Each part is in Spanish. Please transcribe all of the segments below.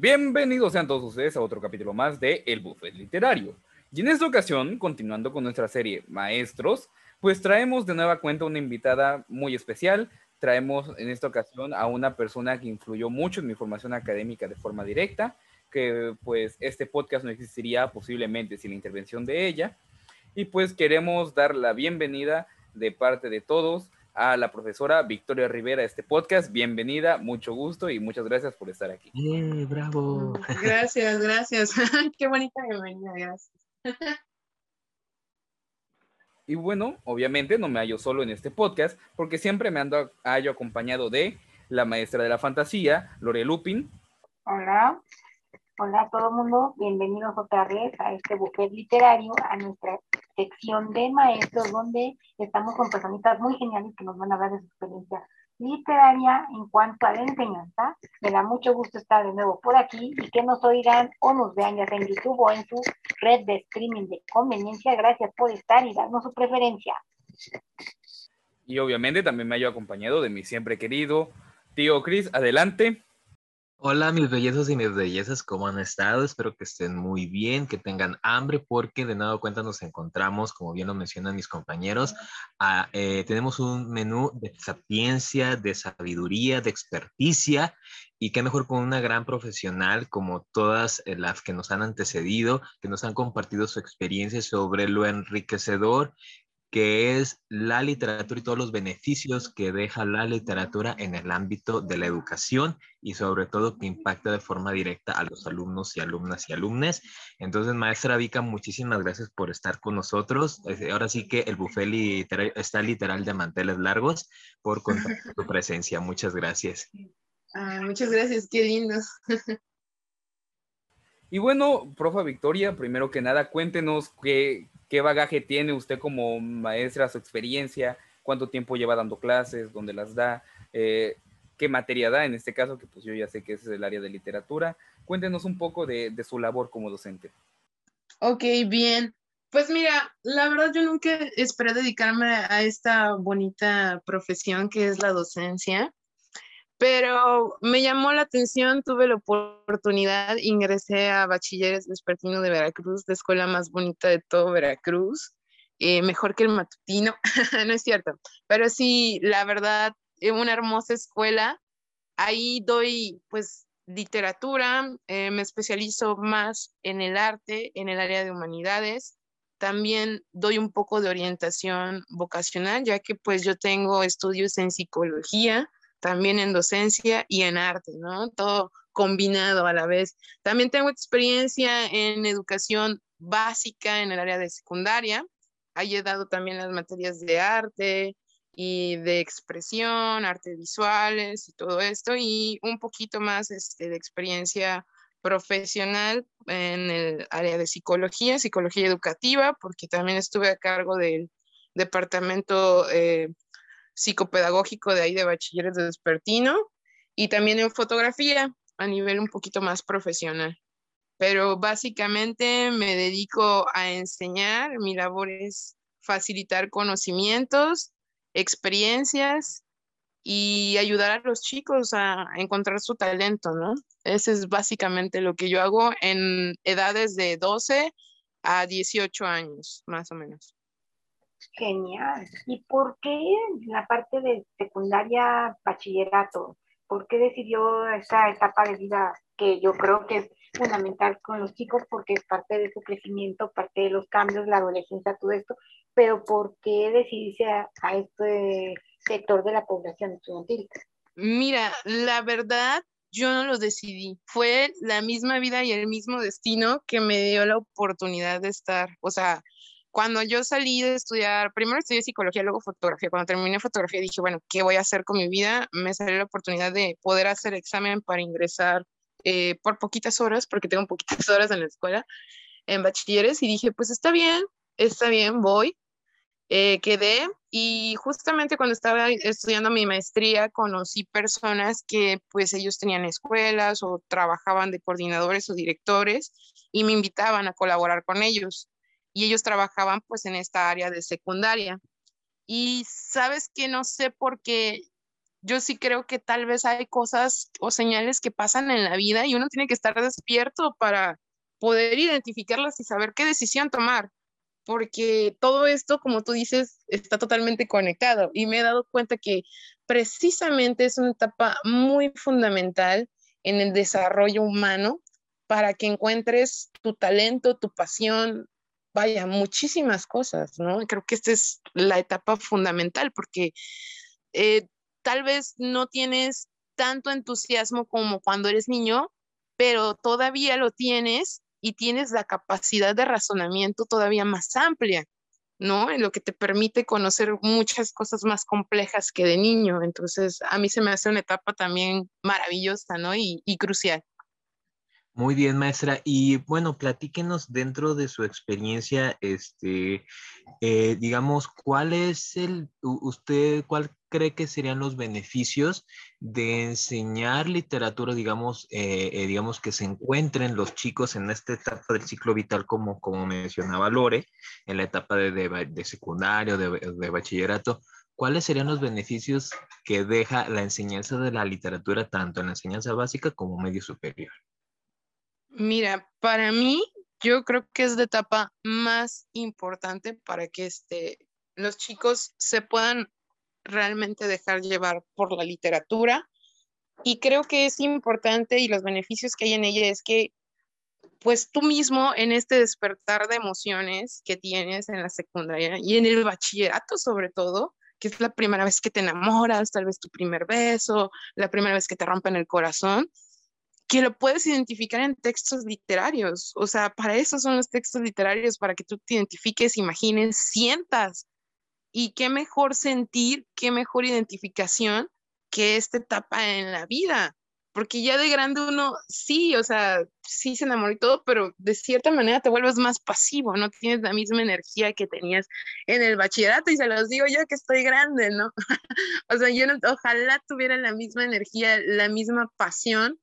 Bienvenidos sean todos ustedes a otro capítulo más de El Buffet Literario. Y en esta ocasión, continuando con nuestra serie Maestros, pues traemos de nueva cuenta una invitada muy especial. Traemos en esta ocasión a una persona que influyó mucho en mi formación académica de forma directa, que pues este podcast no existiría posiblemente sin la intervención de ella. Y pues queremos dar la bienvenida de parte de todos a la profesora Victoria Rivera este podcast. Bienvenida, mucho gusto y muchas gracias por estar aquí. ¡Eh, bravo! Gracias, gracias. Qué bonita bienvenida, gracias. Y bueno, obviamente no me hallo solo en este podcast porque siempre me ando hallo acompañado de la maestra de la fantasía, Lore Lupin. Hola, hola a todo el mundo, bienvenidos otra vez a este buffet literario, a nuestra sección de maestros, donde estamos con personitas muy geniales que nos van a hablar de su experiencia literaria en cuanto a la enseñanza. Me da mucho gusto estar de nuevo por aquí y que nos oigan o nos vean ya en YouTube o en su red de streaming de conveniencia. Gracias por estar y darnos su preferencia. Y obviamente también me hallo acompañado de mi siempre querido tío Chris. Adelante. Hola mis bellezas y mis bellezas, ¿cómo han estado? Espero que estén muy bien, que tengan hambre, porque de nada cuenta nos encontramos, como bien lo mencionan mis compañeros, a, eh, tenemos un menú de sapiencia, de sabiduría, de experticia, y qué mejor con una gran profesional como todas eh, las que nos han antecedido, que nos han compartido su experiencia sobre lo enriquecedor que es la literatura y todos los beneficios que deja la literatura en el ámbito de la educación y sobre todo que impacta de forma directa a los alumnos y alumnas y alumnes. Entonces, maestra Vika, muchísimas gracias por estar con nosotros. Ahora sí que el buffet está literal de manteles largos por contar tu presencia. Muchas gracias. muchas gracias, qué lindo. Y bueno, profa Victoria, primero que nada, cuéntenos qué, qué bagaje tiene usted como maestra, su experiencia, cuánto tiempo lleva dando clases, dónde las da, eh, qué materia da, en este caso, que pues yo ya sé que es el área de literatura. Cuéntenos un poco de, de su labor como docente. Ok, bien. Pues mira, la verdad yo nunca esperé dedicarme a esta bonita profesión que es la docencia pero me llamó la atención, tuve la oportunidad, ingresé a Bachilleres Vespertino de Veracruz, la escuela más bonita de todo Veracruz, eh, mejor que el matutino, no es cierto, pero sí, la verdad, es una hermosa escuela, ahí doy pues literatura, eh, me especializo más en el arte, en el área de humanidades, también doy un poco de orientación vocacional, ya que pues yo tengo estudios en psicología, también en docencia y en arte, ¿no? Todo combinado a la vez. También tengo experiencia en educación básica en el área de secundaria. Ahí he dado también las materias de arte y de expresión, artes visuales y todo esto, y un poquito más este, de experiencia profesional en el área de psicología, psicología educativa, porque también estuve a cargo del departamento eh, psicopedagógico de ahí de bachilleres de despertino y también en fotografía a nivel un poquito más profesional. Pero básicamente me dedico a enseñar, mi labor es facilitar conocimientos, experiencias y ayudar a los chicos a encontrar su talento, ¿no? Ese es básicamente lo que yo hago en edades de 12 a 18 años, más o menos. Genial. ¿Y por qué la parte de secundaria, bachillerato? ¿Por qué decidió esa etapa de vida que yo creo que es fundamental con los chicos porque es parte de su crecimiento, parte de los cambios, la adolescencia, todo esto? Pero ¿por qué decidirse a, a este sector de la población estudiantil? Mira, la verdad, yo no lo decidí. Fue la misma vida y el mismo destino que me dio la oportunidad de estar, o sea, cuando yo salí de estudiar, primero estudié psicología, luego fotografía. Cuando terminé fotografía dije, bueno, ¿qué voy a hacer con mi vida? Me salió la oportunidad de poder hacer examen para ingresar eh, por poquitas horas, porque tengo poquitas horas en la escuela, en bachilleres, y dije, pues está bien, está bien, voy. Eh, quedé y justamente cuando estaba estudiando mi maestría conocí personas que pues ellos tenían escuelas o trabajaban de coordinadores o directores y me invitaban a colaborar con ellos y ellos trabajaban pues en esta área de secundaria. Y sabes que no sé por qué. Yo sí creo que tal vez hay cosas o señales que pasan en la vida y uno tiene que estar despierto para poder identificarlas y saber qué decisión tomar, porque todo esto, como tú dices, está totalmente conectado. Y me he dado cuenta que precisamente es una etapa muy fundamental en el desarrollo humano para que encuentres tu talento, tu pasión, vaya, muchísimas cosas, ¿no? Creo que esta es la etapa fundamental porque eh, tal vez no tienes tanto entusiasmo como cuando eres niño, pero todavía lo tienes y tienes la capacidad de razonamiento todavía más amplia, ¿no? En lo que te permite conocer muchas cosas más complejas que de niño. Entonces, a mí se me hace una etapa también maravillosa, ¿no? Y, y crucial. Muy bien, maestra. Y bueno, platíquenos dentro de su experiencia, este, eh, digamos, ¿cuál es el, usted, cuál cree que serían los beneficios de enseñar literatura, digamos, eh, eh, digamos, que se encuentren los chicos en esta etapa del ciclo vital, como, como mencionaba Lore, en la etapa de, de, secundario, de, de bachillerato? ¿cuáles serían los beneficios que deja la enseñanza de la literatura tanto en la enseñanza básica como medio superior? Mira, para mí, yo creo que es la etapa más importante para que este, los chicos se puedan realmente dejar llevar por la literatura. Y creo que es importante y los beneficios que hay en ella es que, pues tú mismo en este despertar de emociones que tienes en la secundaria y en el bachillerato sobre todo, que es la primera vez que te enamoras, tal vez tu primer beso, la primera vez que te rompen el corazón, que lo puedes identificar en textos literarios. O sea, para eso son los textos literarios, para que tú te identifiques, imagines, sientas. Y qué mejor sentir, qué mejor identificación que esta etapa en la vida. Porque ya de grande uno, sí, o sea, sí se enamoró y todo, pero de cierta manera te vuelves más pasivo, no tienes la misma energía que tenías en el bachillerato y se los digo yo que estoy grande, ¿no? o sea, yo ojalá tuviera la misma energía, la misma pasión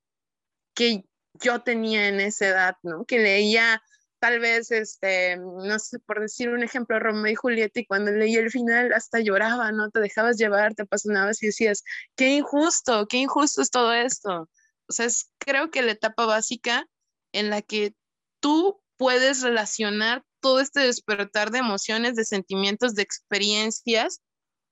que yo tenía en esa edad, ¿no? Que leía tal vez, este, no sé, por decir un ejemplo, Romeo y Julieta, y cuando leía el final hasta lloraba, ¿no? Te dejabas llevar, te apasionabas y decías, qué injusto, qué injusto es todo esto. O sea, es, creo que la etapa básica en la que tú puedes relacionar todo este despertar de emociones, de sentimientos, de experiencias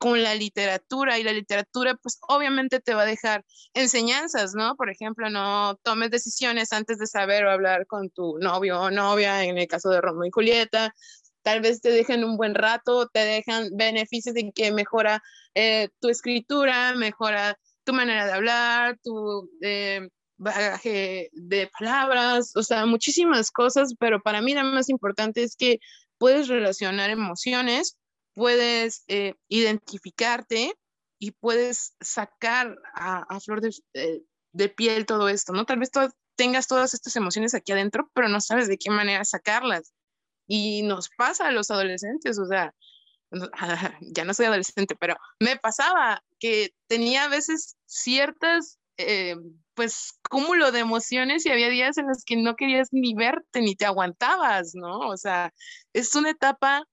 con la literatura y la literatura pues obviamente te va a dejar enseñanzas, ¿no? Por ejemplo, no tomes decisiones antes de saber o hablar con tu novio o novia, en el caso de Romeo y Julieta, tal vez te dejen un buen rato, te dejan beneficios en que mejora eh, tu escritura, mejora tu manera de hablar, tu eh, bagaje de palabras, o sea, muchísimas cosas, pero para mí lo más importante es que puedes relacionar emociones puedes eh, identificarte y puedes sacar a, flor eh, de, piel todo esto, ¿no? Tal vez tengas todas estas emociones aquí adentro, pero no sabes de qué manera sacarlas. Y nos pasa a los adolescentes, o sea, ya no soy adolescente, pero me pasaba que tenía a veces ciertas, eh, pues, cúmulo de emociones y había días en los que no querías ni verte ni te aguantabas, ¿no? O sea, es una etapa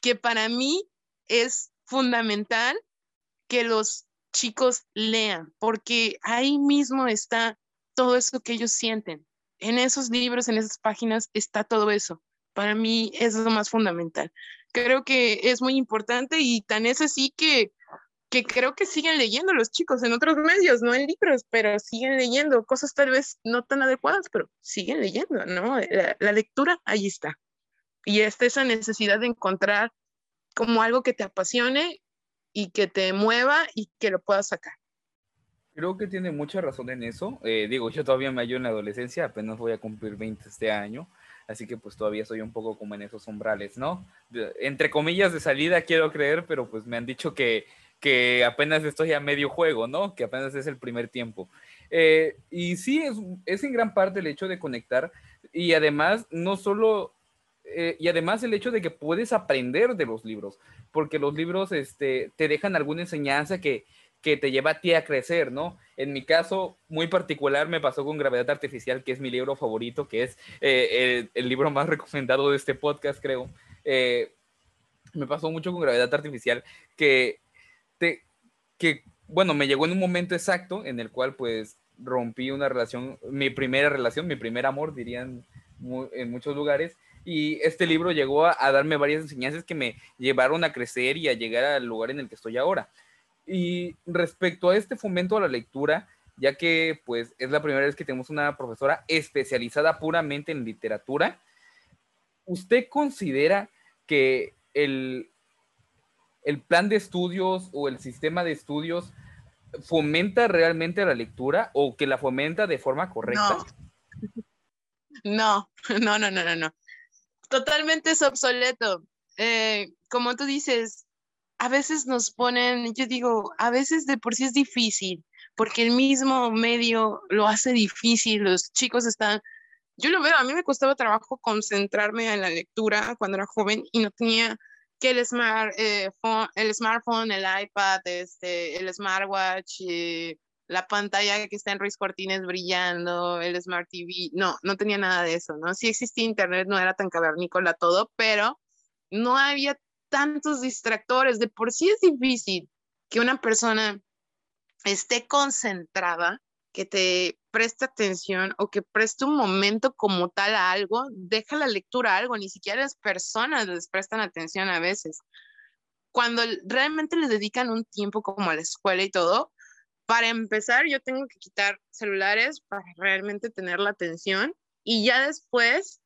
que para mí es fundamental que los chicos lean, porque ahí mismo está todo eso que ellos sienten. En esos libros, en esas páginas está todo eso. Para mí es lo más fundamental. Creo que es muy importante y tan es así que, que creo que siguen leyendo los chicos en otros medios, no en libros, pero siguen leyendo cosas tal vez no tan adecuadas, pero siguen leyendo, ¿no? La, la lectura ahí está. Y está esa necesidad de encontrar como algo que te apasione y que te mueva y que lo puedas sacar. Creo que tiene mucha razón en eso. Eh, digo, yo todavía me hallo en la adolescencia, apenas voy a cumplir 20 este año, así que pues todavía soy un poco como en esos umbrales, ¿no? entre comillas de salida quiero creer, pero pues me han dicho que, que apenas estoy a medio juego, ¿no? Que apenas es el primer tiempo. Eh, y sí, es, es en gran parte el hecho de conectar y además no solo eh, y además el hecho de que puedes aprender de los libros, porque los libros este, te dejan alguna enseñanza que, que te lleva a ti a crecer, ¿no? En mi caso, muy particular, me pasó con Gravedad Artificial, que es mi libro favorito, que es eh, el, libro más recomendado de este podcast, creo. Eh, me pasó mucho con Gravedad Artificial, que, te, que bueno, me llegó en un momento exacto en el cual pues rompí una relación, mi primera relación, mi primer amor, dirían en muchos lugares, y este libro llegó a, darme varias enseñanzas que me llevaron a crecer y a llegar al lugar en el que estoy ahora. Y respecto a este fomento a la lectura, ya que pues es la primera vez que tenemos una profesora especializada puramente en literatura, ¿usted considera que el, el plan de estudios o el sistema de estudios fomenta realmente la lectura o que la fomenta de forma correcta? No, no, no, no, no, no. Totalmente es obsoleto. Eh, como tú dices, a veces nos ponen, yo digo, a veces de por sí es difícil, porque el mismo medio lo hace difícil, los chicos están, yo lo veo, a mí me costaba trabajo concentrarme en la lectura cuando era joven y no tenía que el, smart, eh, el smartphone, el iPad, este, el smartwatch, eh, la pantalla que está en Ruiz Cortines brillando, el Smart TV, no, no tenía nada de eso, ¿no? Sí existía internet, no era tan cavernícola todo, pero no había tantos distractores. De por sí es difícil que una persona esté concentrada, que te preste atención o que preste un momento como tal a algo, deja la lectura a algo, ni siquiera las personas les prestan atención a veces. Cuando realmente les dedican un tiempo como a la escuela y todo, para empezar yo tengo que quitar celulares para realmente tener la atención y ya después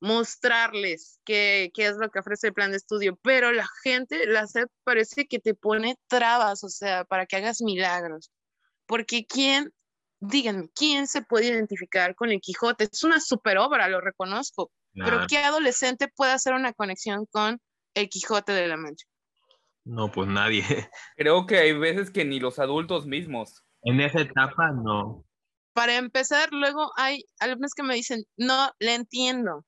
mostrarles qué, qué, es lo que ofrece el plan de estudio, pero la gente, la SEP parece que te pone trabas, o sea, para que hagas milagros. Porque quién, díganme, ¿quién se puede identificar con el Quijote? Es una super obra, lo reconozco, pero ¿qué adolescente puede hacer una conexión con el Quijote de la Mancha? No, pues nadie. Creo que hay veces que ni los adultos mismos. En esa etapa, no. Para empezar, luego hay algunos que me dicen, no, le entiendo.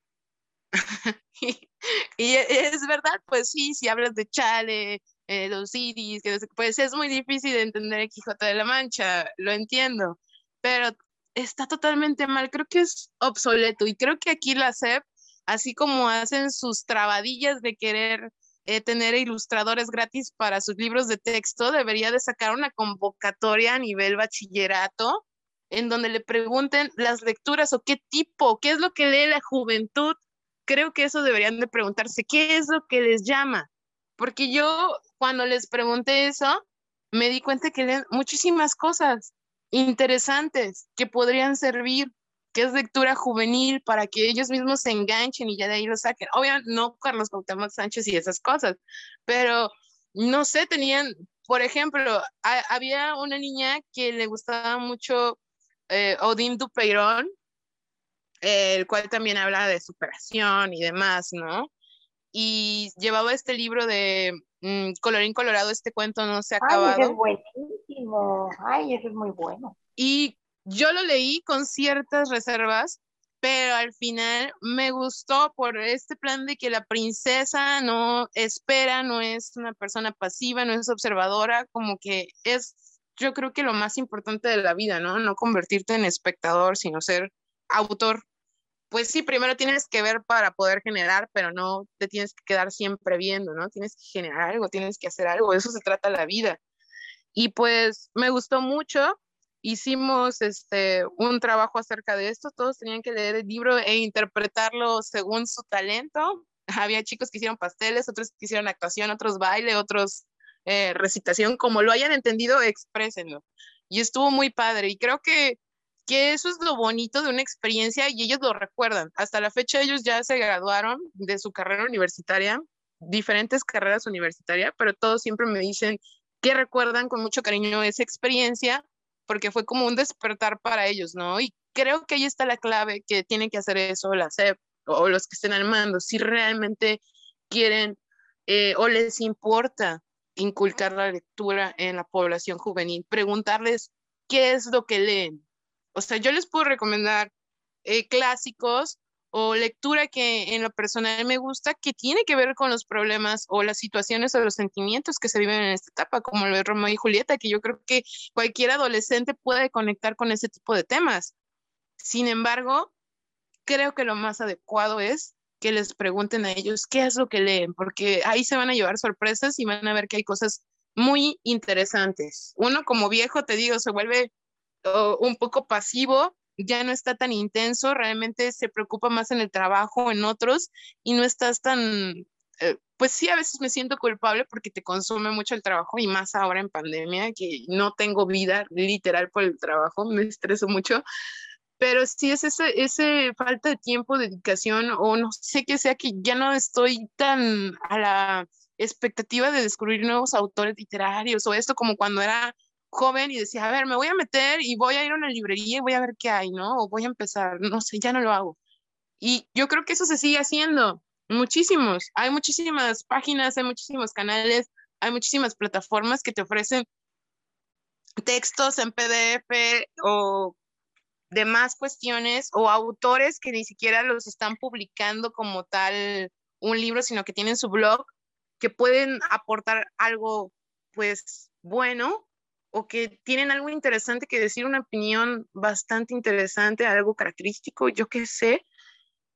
y, es verdad, pues sí, si hablas de Chale, eh, los CDs, pues es muy difícil de entender el Quijote de la Mancha, lo entiendo, pero está totalmente mal, creo que es obsoleto y creo que aquí la SEP, así como hacen sus trabadillas de querer eh, tener ilustradores gratis para sus libros de texto, debería de sacar una convocatoria a nivel bachillerato en donde le pregunten las lecturas o qué tipo, qué es lo que lee la juventud creo que eso deberían de preguntarse, ¿qué es lo que les llama? Porque yo cuando les pregunté eso, me di cuenta que leen muchísimas cosas interesantes que podrían servir, que es lectura juvenil para que ellos mismos se enganchen y ya de ahí lo saquen. Obviamente no Carlos Cuauhtémoc Sánchez y esas cosas, pero no sé, tenían, por ejemplo, había una niña que le gustaba mucho eh, Odín Dupeirón, el cual también habla de superación y demás, ¿no? Y llevaba este libro de mm, Colorín Colorado, este cuento no se ha acabado. Ay, es buenísimo. Ay, ese es muy bueno. Y yo lo leí con ciertas reservas, pero al final me gustó por este plan de que la princesa no espera, no es una persona pasiva, no es observadora, como que es, yo creo que lo más importante de la vida, ¿no? No convertirte en espectador, sino ser autor, pues sí, primero tienes que ver para poder generar, pero no te tienes que quedar siempre viendo, ¿no? Tienes que generar algo, tienes que hacer algo, eso se trata la vida. Y pues me gustó mucho, hicimos este, un trabajo acerca de esto, todos tenían que leer el libro e interpretarlo según su talento. Había chicos que hicieron pasteles, otros que hicieron actuación, otros baile, otros eh, recitación, como lo hayan entendido, exprésenlo. Y estuvo muy padre. Y creo que que eso es lo bonito de una experiencia y ellos lo recuerdan. Hasta la fecha ellos ya se graduaron de su carrera universitaria, diferentes carreras universitarias, pero todos siempre me dicen que recuerdan con mucho cariño esa experiencia porque fue como un despertar para ellos, ¿no? Y creo que ahí está la clave que tienen que hacer eso la SEP o los que estén al mando, si realmente quieren eh, o les importa inculcar la lectura en la población juvenil, preguntarles qué es lo que leen, o sea, yo les puedo recomendar eh, clásicos o lectura que en lo personal me gusta, que tiene que ver con los problemas o las situaciones o los sentimientos que se viven en esta etapa, como lo de Romeo y Julieta, que yo creo que cualquier adolescente puede conectar con ese tipo de temas. Sin embargo, creo que lo más adecuado es que les pregunten a ellos qué es lo que leen, porque ahí se van a llevar sorpresas y van a ver que hay cosas muy interesantes. Uno como viejo, te digo, se vuelve oh, un poco pasivo, ya no está tan intenso, realmente se preocupa más en el trabajo, en otros, y no estás tan, eh, pues sí, a veces me siento culpable porque te consume mucho el trabajo y más ahora en pandemia, que no tengo vida literal por el trabajo, me estreso mucho, pero sí es ese, ese falta de tiempo, dedicación o no sé qué sea que ya no estoy tan a la expectativa de descubrir nuevos autores literarios o esto como cuando era joven y decía, a ver, me voy a meter y voy a ir a una librería y voy a ver qué hay, ¿no? O voy a empezar, no sé, ya no lo hago. Y yo creo que eso se sigue haciendo, muchísimos. Hay muchísimas páginas, hay muchísimos canales, hay muchísimas plataformas que te ofrecen textos en PDF o demás cuestiones o autores que ni siquiera los están publicando como tal un libro, sino que tienen su blog, que pueden aportar algo pues bueno o que tienen algo interesante que decir, una opinión bastante interesante, algo característico, yo qué sé,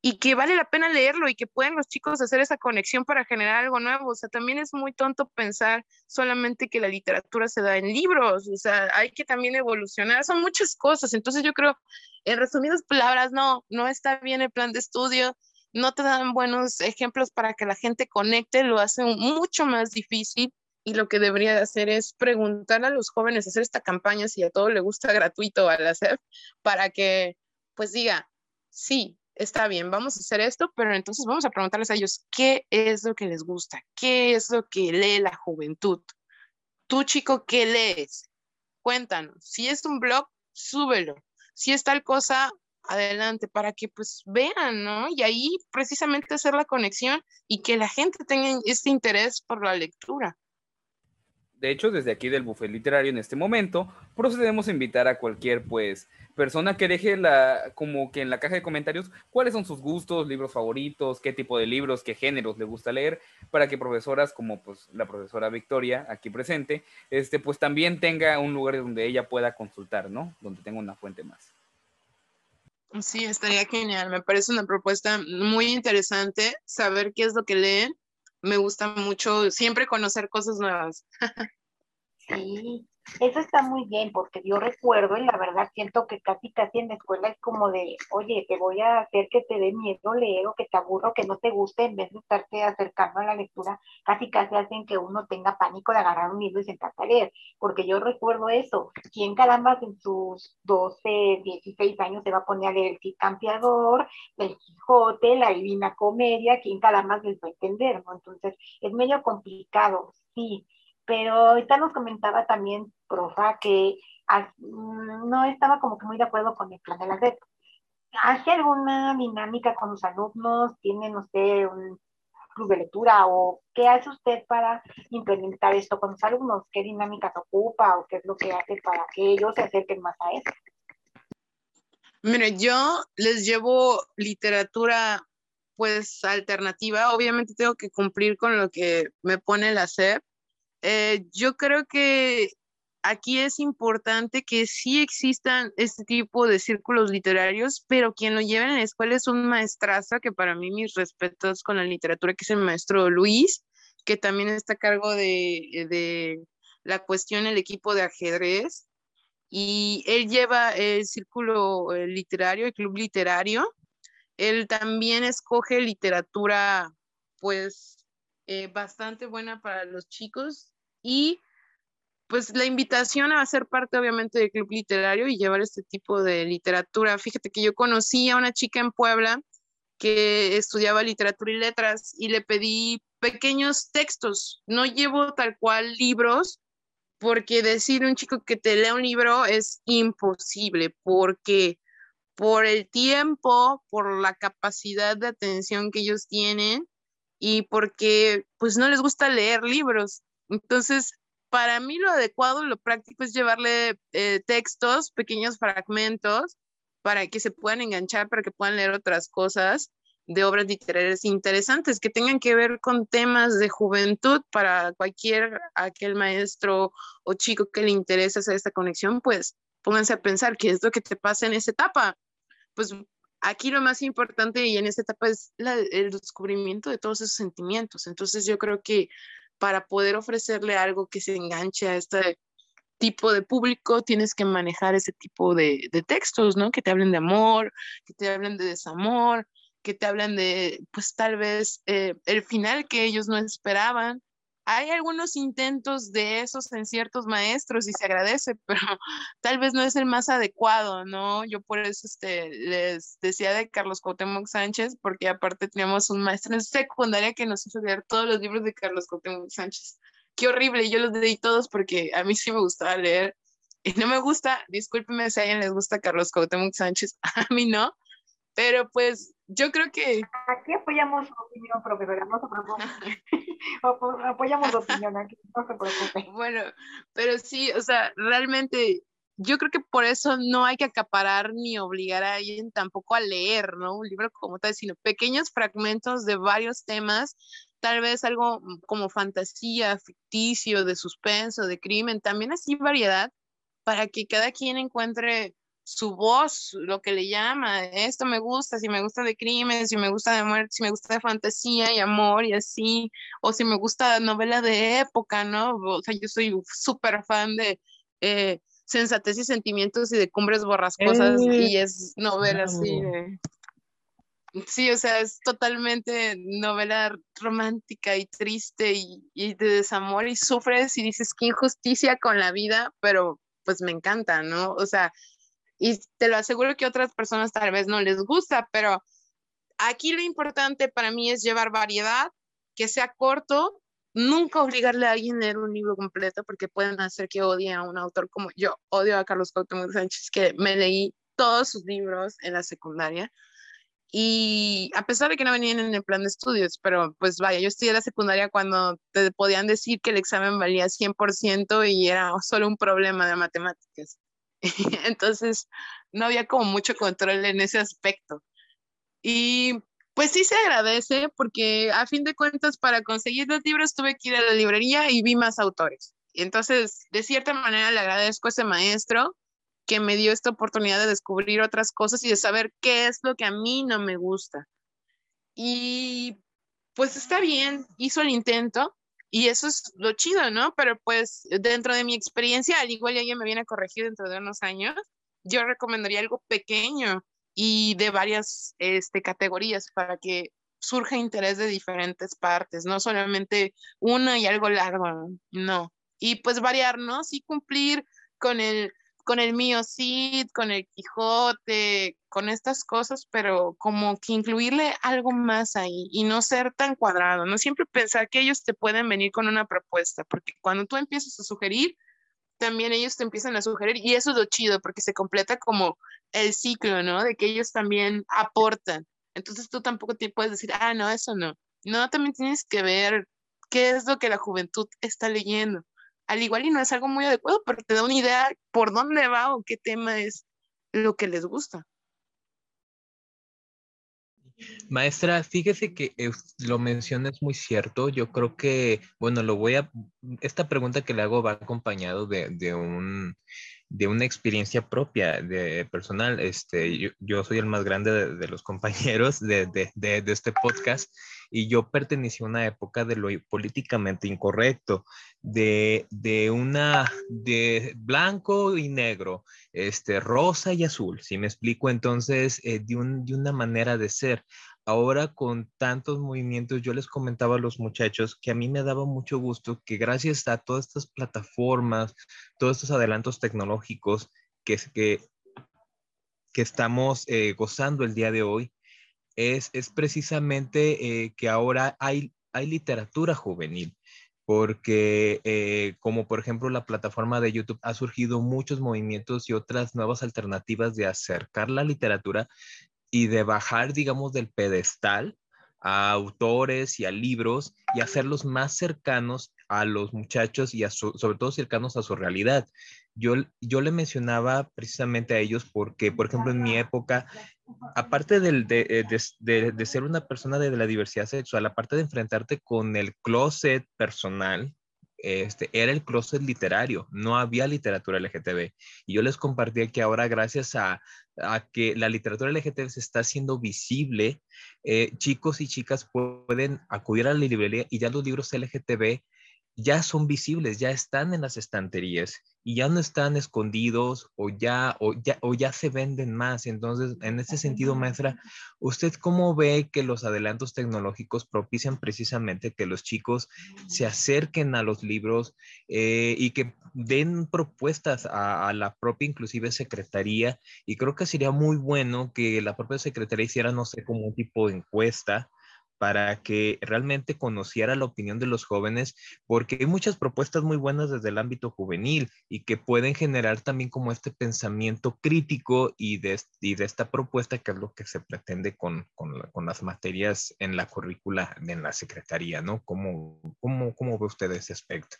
y que vale la pena leerlo y que pueden los chicos hacer esa conexión para generar algo nuevo. O sea, también es muy tonto pensar solamente que la literatura se da en libros, o sea, hay que también evolucionar, son muchas cosas. Entonces yo creo, en resumidas palabras, no, no está bien el plan de estudio, no te dan buenos ejemplos para que la gente conecte, lo hace mucho más difícil y lo que debería de hacer es preguntar a los jóvenes, hacer esta campaña si a todo le gusta gratuito a la CEF, para que pues diga, sí, está bien, vamos a hacer esto, pero entonces vamos a preguntarles a ellos qué es lo que les gusta, qué es lo que lee la juventud. Tú, chico, ¿qué lees? Cuéntanos. Si es un blog, súbelo. Si es tal cosa, adelante, para que pues vean, ¿no? Y ahí precisamente hacer la conexión y que la gente tenga este interés por la lectura. De hecho, desde aquí del buffet literario en este momento, procedemos a invitar a cualquier pues persona que deje la como que en la caja de comentarios cuáles son sus gustos, libros favoritos, qué tipo de libros, qué géneros le gusta leer, para que profesoras como pues la profesora Victoria aquí presente, este pues también tenga un lugar donde ella pueda consultar, ¿no? Donde tenga una fuente más. Sí, estaría genial. Me parece una propuesta muy interesante saber qué es lo que leen me gusta mucho siempre conocer cosas nuevas. Sí, eso está muy bien, porque yo recuerdo y la verdad siento que casi casi en la escuela es como de, oye, te voy a hacer que te dé miedo leer o que te aburro, que no te guste, en vez de estarte acercando a la lectura, casi casi hacen que uno tenga pánico de agarrar un libro y sentarse a leer, porque yo recuerdo eso, ¿quién caramba en sus 12, 16 años se va a poner a leer el Campeador, el Quijote, la Divina Comedia, ¿quién caramba les va a entender, no? Entonces, es medio complicado, sí, pero ahorita nos comentaba también, profa, que mm, no estaba como que muy de acuerdo con el plan de la red. ¿Hace alguna dinámica con los alumnos? ¿Tienen usted un club de lectura o qué hace usted para implementar esto con los alumnos? ¿Qué dinámicas ocupa o qué es lo que hace para que ellos se acerquen más a eso? Mire, yo les llevo literatura pues alternativa. Obviamente tengo que cumplir con lo que me pone la SEP, eh, yo creo que aquí es importante que sí existan este tipo de círculos literarios, pero quien lo lleva en la escuela es un maestrazo, que para mí mis respetos con la literatura, que es el maestro Luis, que también está a cargo de, de la cuestión, el equipo de ajedrez, y él lleva el círculo eh, literario, el club literario. Él también escoge literatura, pues, eh, bastante buena para los chicos y pues la invitación a ser parte obviamente del club literario y llevar este tipo de literatura. Fíjate que yo conocí a una chica en Puebla que estudiaba literatura y letras y le pedí pequeños textos. No llevo tal cual libros porque decir un chico que te lea un libro es imposible porque por el tiempo, por la capacidad de atención que ellos tienen, y porque pues no les gusta leer libros. Entonces, para mí lo adecuado, lo práctico es llevarle eh, textos, pequeños fragmentos, para que se puedan enganchar, para que puedan leer otras cosas de obras literarias interesantes que tengan que ver con temas de juventud para cualquier aquel maestro o chico que le interese hacer esta conexión, pues pónganse a pensar qué es lo que te pasa en esa etapa. Pues aquí lo más importante y en esta etapa es el descubrimiento de todos esos sentimientos. Entonces yo creo que para poder ofrecerle algo que se enganche a este tipo de público, tienes que manejar ese tipo de, de textos, ¿no? Que te hablen de amor, que te hablen de desamor, que te hablan de, pues tal vez, eh, el final que ellos no esperaban. Hay algunos intentos de esos en ciertos maestros y se agradece, pero tal vez no es el más adecuado, ¿no? Yo por eso este, les decía de Carlos Cuauhtémoc Sánchez, porque aparte teníamos un maestro en secundaria que nos hizo leer todos los libros de Carlos Cuauhtémoc Sánchez. Qué horrible, yo los leí todos porque a mí sí me gustaba leer y no me gusta, discúlpenme si a alguien les gusta Carlos Cuauhtémoc Sánchez, a mí no, pero pues yo creo que... Aquí apoyamos su opinión, profesora, no se preocupe. apoyamos su opinión aquí, no se preocupe. Bueno, pero sí, o sea, realmente yo creo que por eso no hay que acaparar ni obligar a alguien tampoco a leer, ¿no? Un libro como tal, sino pequeños fragmentos de varios temas, tal vez algo como fantasía, ficticio, de suspenso, de crimen, también así variedad, para que cada quien encuentre su voz, lo que le llama, esto me gusta, si me gusta de crimen, si me gusta de muerte, si me gusta de fantasía y amor y así, o si me gusta novela de época, ¿no? O sea, yo soy súper fan de eh, Sensatez y Sentimientos y de Cumbres Borrascosas eh, y es novela así de... Sí, o sea, es totalmente novela romántica y triste y, y de desamor y sufres y dices qué injusticia con la vida, pero pues me encanta, ¿no? O sea, y te lo aseguro que a otras personas tal vez no les gusta, pero aquí lo importante para mí es llevar variedad, que sea corto, nunca obligarle a alguien a leer un libro completo porque pueden hacer que odie a un autor como yo odio a Carlos Cuauhtémoc Sánchez, que me leí todos sus libros en la secundaria. Y a pesar de que no venían en el plan de estudios, pero pues vaya, yo estudié la secundaria cuando te podían decir que el examen valía 100% y era solo un problema de matemáticas. Entonces, no había como mucho control en ese aspecto. Y pues sí se agradece porque a fin de cuentas para conseguir los libros tuve que ir a la librería y vi más autores. Y entonces, de cierta manera, le agradezco a ese maestro que me dio esta oportunidad de descubrir otras cosas y de saber qué es lo que a mí no me gusta. Y pues está bien, hizo el intento, y eso es lo chido, ¿no? Pero pues dentro de mi experiencia, al igual ella me viene a corregir dentro de unos años, yo recomendaría algo pequeño y de varias este, categorías para que surja interés de diferentes partes, no solamente una y algo largo, no. Y pues variar, ¿no? Sí cumplir con el con el mío Cid, con el Quijote, con estas cosas, pero como que incluirle algo más ahí y no ser tan cuadrado, no siempre pensar que ellos te pueden venir con una propuesta, porque cuando tú empiezas a sugerir, también ellos te empiezan a sugerir y eso es lo chido, porque se completa como el ciclo, ¿no? De que ellos también aportan. Entonces tú tampoco te puedes decir, ah, no, eso no. No, también tienes que ver qué es lo que la juventud está leyendo al igual y no es algo muy adecuado, pero te da una idea por dónde va o qué tema es lo que les gusta. Maestra, fíjese que lo mencionas muy cierto. Yo creo que, bueno, lo voy a, esta pregunta que le hago va acompañado de, un, de una experiencia propia, de personal. Este, yo, soy el más grande de, los compañeros de, de, este podcast y yo pertenecí a una época de lo políticamente incorrecto, de, de una, de blanco y negro, este, rosa y azul, si me explico, entonces, eh, de, un, de una manera de ser. Ahora con tantos movimientos, yo les comentaba a los muchachos que a mí me daba mucho gusto que gracias a todas estas plataformas, todos estos adelantos tecnológicos que, que, que estamos eh, gozando el día de hoy, es, precisamente eh, que ahora hay, hay literatura juvenil, porque eh, como por ejemplo la plataforma de YouTube ha surgido muchos movimientos y otras nuevas alternativas de acercar la literatura y de bajar, digamos, del pedestal a autores y a libros y hacerlos más cercanos a los muchachos y sobre todo cercanos a su realidad. Yo, yo le mencionaba precisamente a ellos porque, por ejemplo, en mi época aparte eh, de, de, ser una persona de la diversidad sexual, aparte de enfrentarte con el closet personal, este, era el closet literario, no había literatura LGTB. Y yo les compartía que ahora, gracias a, que la literatura LGTB se está haciendo visible, eh, chicos y chicas pueden acudir a la librería y ya los libros LGTB ya son visibles, ya están en las estanterías y ya no están escondidos o ya, o ya, o ya se venden más. Entonces, en ese sentido, maestra, ¿usted cómo ve que los adelantos tecnológicos propician precisamente que los chicos se acerquen a los libros eh, y que den propuestas a, a, la propia, inclusive, secretaría? Y creo que sería muy bueno que la propia secretaría hiciera, no sé, como un tipo de encuesta para que realmente conociera la opinión de los jóvenes, porque hay muchas propuestas muy buenas desde el ámbito juvenil y que pueden generar también como este pensamiento crítico y de, esta propuesta que es lo que se pretende con, las materias en la currícula de la Secretaría, ¿no? ¿Cómo, cómo, cómo ve usted ese aspecto?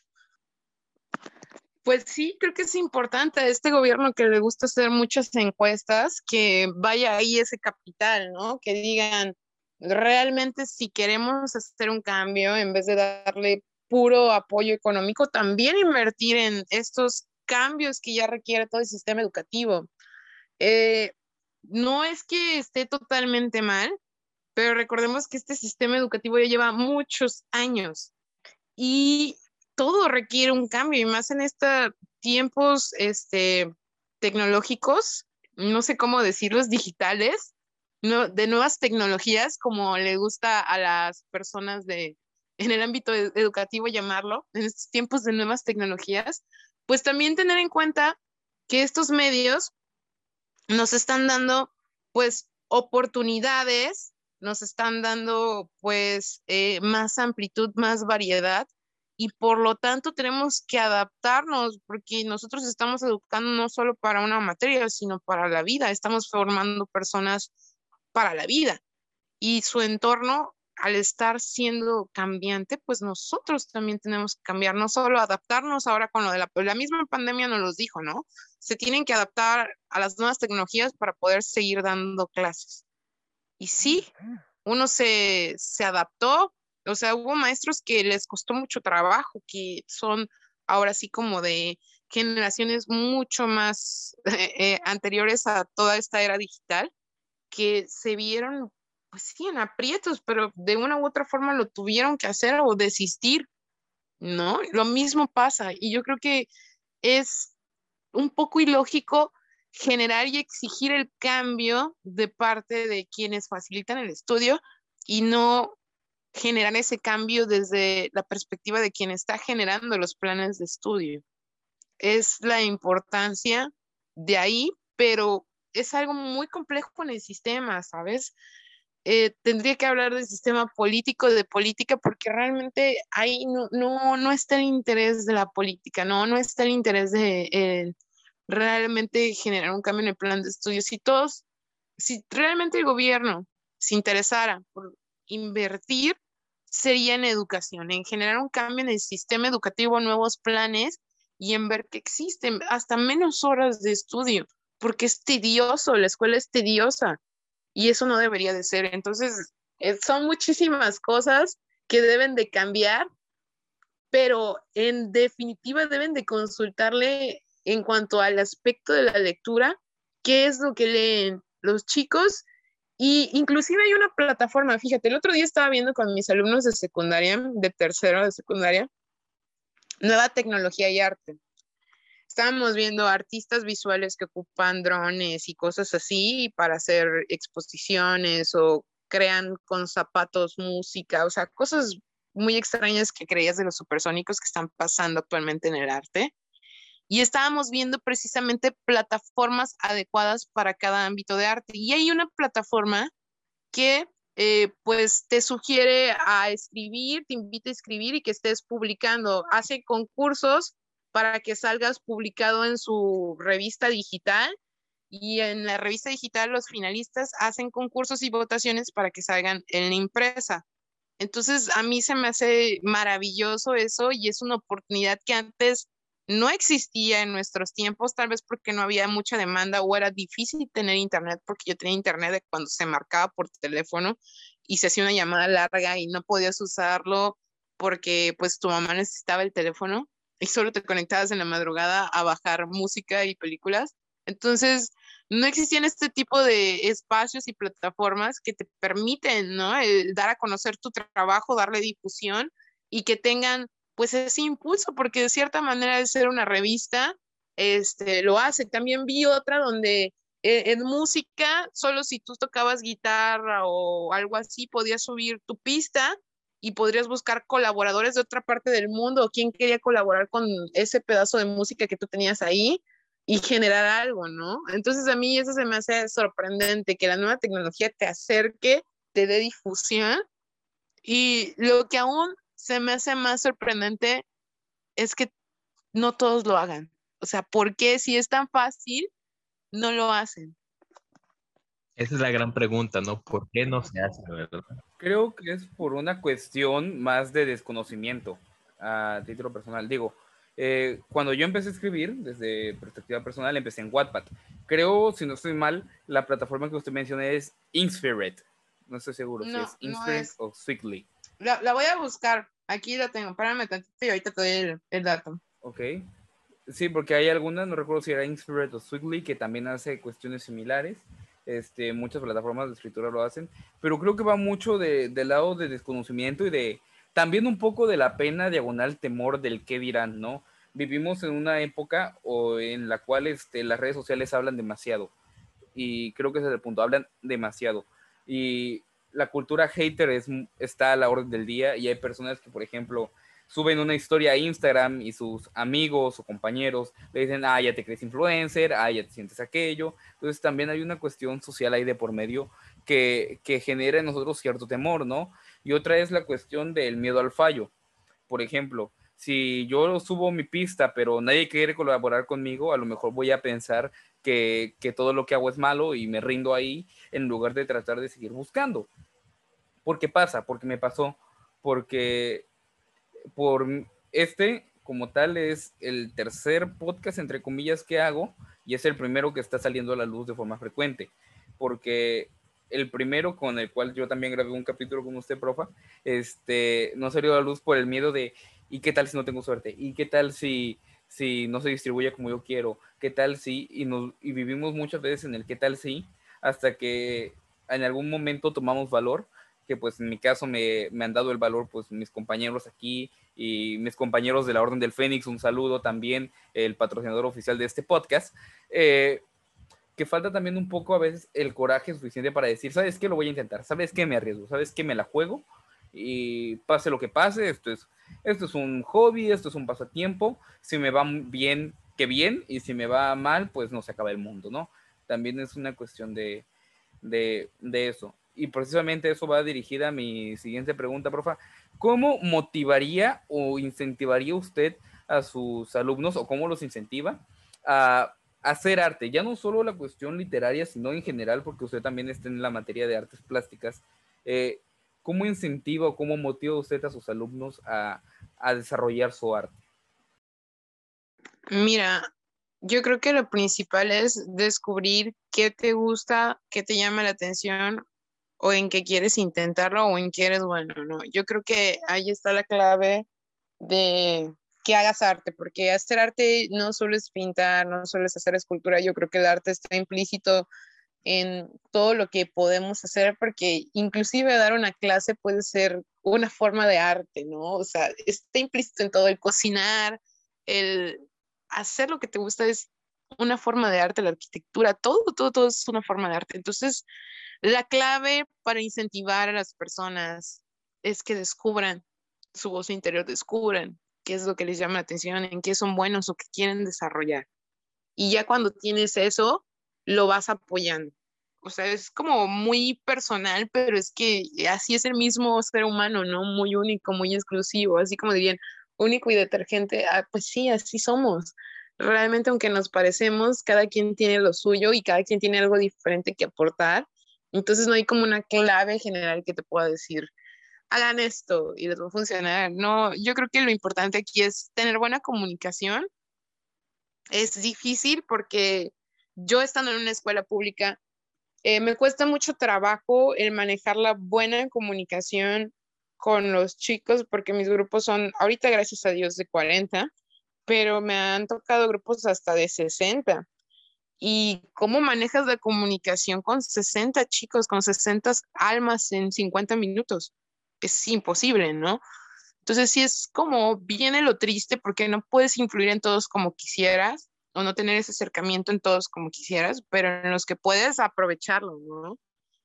Pues sí, creo que es importante a este gobierno que le gusta hacer muchas encuestas, que vaya ahí ese capital, ¿no? Que digan, realmente si queremos hacer un cambio, en vez de darle puro apoyo económico, también invertir en estos cambios que ya requiere todo el sistema educativo. Eh, no es que esté totalmente mal, pero recordemos que este sistema educativo ya lleva muchos años y todo requiere un cambio y más en estos tiempos este, tecnológicos, no sé cómo decirlos, digitales, de nuevas tecnologías, como le gusta a las personas de, en el ámbito educativo llamarlo, en estos tiempos de nuevas tecnologías, pues también tener en cuenta que estos medios nos están dando pues oportunidades, nos están dando pues eh, más amplitud, más variedad y por lo tanto tenemos que adaptarnos porque nosotros estamos educando no solo para una materia, sino para la vida, estamos formando personas para la vida. Y su entorno, al estar siendo cambiante, pues nosotros también tenemos que cambiar, no solo adaptarnos ahora con lo de la, la misma pandemia nos los dijo, ¿no? Se tienen que adaptar a las nuevas tecnologías para poder seguir dando clases. Y sí, uno se, se adaptó, o sea, hubo maestros que les costó mucho trabajo, que son ahora sí como de generaciones mucho más eh, anteriores a toda esta era digital que se vieron, pues sí, en aprietos, pero de una u otra forma lo tuvieron que hacer o desistir, ¿no? Lo mismo pasa y yo creo que es un poco ilógico generar y exigir el cambio de parte de quienes facilitan el estudio y no generar ese cambio desde la perspectiva de quien está generando los planes de estudio. Es la importancia de ahí, pero es algo muy complejo en el sistema, ¿sabes? Eh, tendría que hablar del sistema político, de política, porque realmente ahí no, no, no está el interés de la política, no, no está el interés de realmente generar un cambio en el plan de estudios. Si todos, si realmente el gobierno se interesara por invertir, sería en educación, en generar un cambio en el sistema educativo, nuevos planes y en ver que existen hasta menos horas de estudio porque es tedioso, la escuela es tediosa y eso no debería de ser. Entonces, eh, son muchísimas cosas que deben de cambiar, pero en definitiva deben de consultarle en cuanto al aspecto de la lectura, qué es lo que leen los chicos y inclusive hay una plataforma, fíjate, el otro día estaba viendo con mis alumnos de secundaria, de tercero de secundaria, nueva tecnología y arte estábamos viendo artistas visuales que ocupan drones y cosas así para hacer exposiciones o crean con zapatos música, o sea, cosas muy extrañas que creías de los supersónicos que están pasando actualmente en el arte. Y estábamos viendo precisamente plataformas adecuadas para cada ámbito de arte. Y hay una plataforma que eh, pues te sugiere a escribir, te invita a escribir y que estés publicando. Hace concursos para que salgas publicado en su revista digital y en la revista digital los finalistas hacen concursos y votaciones para que salgan en la impresa. Entonces, a mí se me hace maravilloso eso y es una oportunidad que antes no existía en nuestros tiempos, tal vez porque no había mucha demanda o era difícil tener internet, porque yo tenía internet de cuando se marcaba por teléfono y se hacía una llamada larga y no podías usarlo porque pues tu mamá necesitaba el teléfono y solo te conectabas en la madrugada a bajar música y películas. Entonces, no existían este tipo de espacios y plataformas que te permiten, ¿no? dar a conocer tu trabajo, darle difusión y que tengan pues ese impulso, porque de cierta manera de ser una revista, este, lo hace. También vi otra donde eh, en música, solo si tú tocabas guitarra o algo así, podías subir tu pista y podrías buscar colaboradores de otra parte del mundo o quien quería colaborar con ese pedazo de música que tú tenías ahí y generar algo, ¿no? Entonces a mí eso se me hace sorprendente, que la nueva tecnología te acerque, te dé difusión y lo que aún se me hace más sorprendente es que no todos lo hagan. O sea, ¿por qué si es tan fácil, no lo hacen? Esa es la gran pregunta, ¿no? ¿Por qué no se hace, verdad? Creo que es por una cuestión más de desconocimiento a título personal. Digo, eh, cuando yo empecé a escribir, desde perspectiva personal, empecé en Wattpad. Creo, si no estoy mal, la plataforma que usted menciona es Inspired. No estoy seguro si es Inspired o Sweetly. La, la, voy a buscar. Aquí la tengo. Párame tantito y ahorita te doy el, el dato. Ok. Sí, porque hay algunas, no recuerdo si era Inspired o Sweetly, que también hace cuestiones similares. Este, muchas plataformas de escritura lo hacen, pero creo que va mucho de, del lado de desconocimiento y de también un poco de la pena diagonal temor del qué dirán, ¿no? Vivimos en una época o en la cual este, las redes sociales hablan demasiado y creo que ese es el punto, hablan demasiado y la cultura hater es, está a la orden del día y hay personas que, por ejemplo, suben una historia a Instagram y sus amigos o compañeros le dicen, ah, ya te crees influencer, ah, ya te sientes aquello. Entonces también hay una cuestión social ahí de por medio que, que genera en nosotros cierto temor, ¿no? Y otra es la cuestión del miedo al fallo. Por ejemplo, si yo subo mi pista, pero nadie quiere colaborar conmigo, a lo mejor voy a pensar que, que todo lo que hago es malo y me rindo ahí en lugar de tratar de seguir buscando. ¿Por qué pasa? Porque me pasó, porque por este, como tal, es el tercer podcast, entre comillas, que hago y es el primero que está saliendo a la luz de forma frecuente, porque el primero con el cual yo también grabé un capítulo con usted, profa, este, no salió a la luz por el miedo de, ¿y qué tal si no tengo suerte? ¿Y qué tal si, si no se distribuye como yo quiero? ¿Qué tal si? Y, nos, y vivimos muchas veces en el qué tal si, hasta que en algún momento tomamos valor que pues en mi caso me, me, han dado el valor pues mis compañeros aquí y mis compañeros de la Orden del Fénix, un saludo también, el patrocinador oficial de este podcast, eh, que falta también un poco a veces el coraje suficiente para decir, ¿sabes qué? Lo voy a intentar, ¿sabes qué? Me arriesgo, ¿sabes qué? Me la juego y pase lo que pase, esto es, esto es un hobby, esto es un pasatiempo, si me va bien, que bien, y si me va mal, pues no se acaba el mundo, ¿no? También es una cuestión de, de, de eso y precisamente eso va dirigida a mi siguiente pregunta, profa. ¿Cómo motivaría o incentivaría usted a sus alumnos o cómo los incentiva a hacer arte? Ya no solo la cuestión literaria, sino en general, porque usted también está en la materia de artes plásticas. Eh, ¿Cómo incentiva o cómo motiva usted a sus alumnos a, a desarrollar su arte? Mira, yo creo que lo principal es descubrir qué te gusta, qué te llama la atención o en que quieres intentarlo o en que eres bueno, ¿no? Yo creo que ahí está la clave de que hagas arte, porque hacer arte no solo es pintar, no solo es hacer escultura, yo creo que el arte está implícito en todo lo que podemos hacer, porque inclusive dar una clase puede ser una forma de arte, ¿no? O sea, está implícito en todo el cocinar, el hacer lo que te gusta es una forma de arte, la arquitectura, todo, todo, todo es una forma de arte. Entonces, la clave para incentivar a las personas es que descubran su voz interior, descubran qué es lo que les llama la atención, en qué son buenos o qué quieren desarrollar. Y ya cuando tienes eso, lo vas apoyando. O sea, es como muy personal, pero es que así es el mismo ser humano, ¿no? Muy único, muy exclusivo, así como dirían, único y detergente. Ah, pues sí, así somos. Realmente, aunque nos parecemos, cada quien tiene lo suyo y cada quien tiene algo diferente que aportar entonces no hay como una clave general que te pueda decir, hagan esto y les va a funcionar. No, yo creo que lo importante aquí es tener buena comunicación. Es difícil porque yo estando en una escuela pública, eh, me cuesta mucho trabajo el manejar la buena comunicación con los chicos porque mis grupos son, ahorita gracias a Dios, de 40, pero me han tocado grupos hasta de 60 y cómo manejas la comunicación con 60 chicos, con 60 almas en 50 minutos. Es imposible, ¿no? Entonces sí es como viene lo triste porque no puedes influir en todos como quisieras o no tener ese acercamiento en todos como quisieras, pero en los que puedes aprovecharlo, ¿no?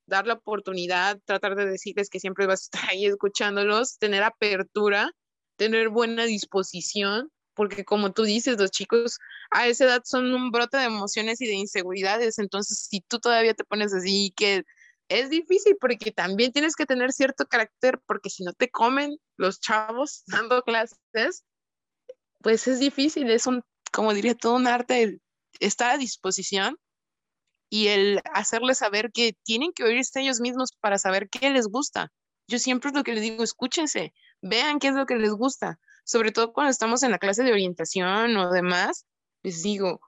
Dar la oportunidad, tratar de decirles que siempre vas a estar ahí escuchándolos, tener apertura, tener buena disposición, porque como tú dices, los chicos a esa edad son un brote de emociones y de inseguridades, entonces si tú todavía te pones así que es difícil porque también tienes que tener cierto carácter porque si no te comen los chavos dando clases, pues es difícil, es un, como diría, todo un arte estar a disposición y el hacerles saber que tienen que oírse ellos mismos para saber qué les gusta. Yo siempre es lo que les digo, escúchense, vean qué es lo que les gusta, sobre todo cuando estamos en la clase de orientación o demás, les digo,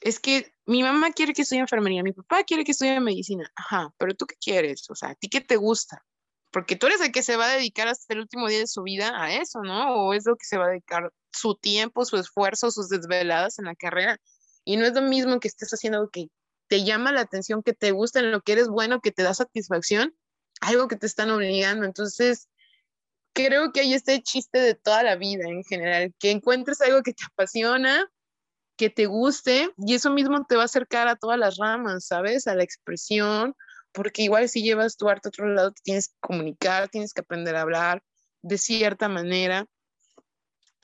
es que mi mamá quiere que estudie enfermería, mi papá quiere que estudie medicina. Ajá, pero tú qué quieres? O sea, ¿a ti qué te gusta? Porque tú eres el que se va a dedicar hasta el último día de su vida a eso, ¿no? O es lo que se va a dedicar su tiempo, su esfuerzo, sus desveladas en la carrera. Y no es lo mismo que estés haciendo que te llama la atención, que te gusta, en lo que eres bueno, que te da satisfacción, algo que te están obligando. Entonces, creo que está el chiste de toda la vida en general, que encuentres algo que te apasiona, que te guste y eso mismo te va a acercar a todas las ramas, ¿sabes? A la expresión, porque igual si llevas tu arte a otro lado, te tienes que comunicar, tienes que aprender a hablar de cierta manera,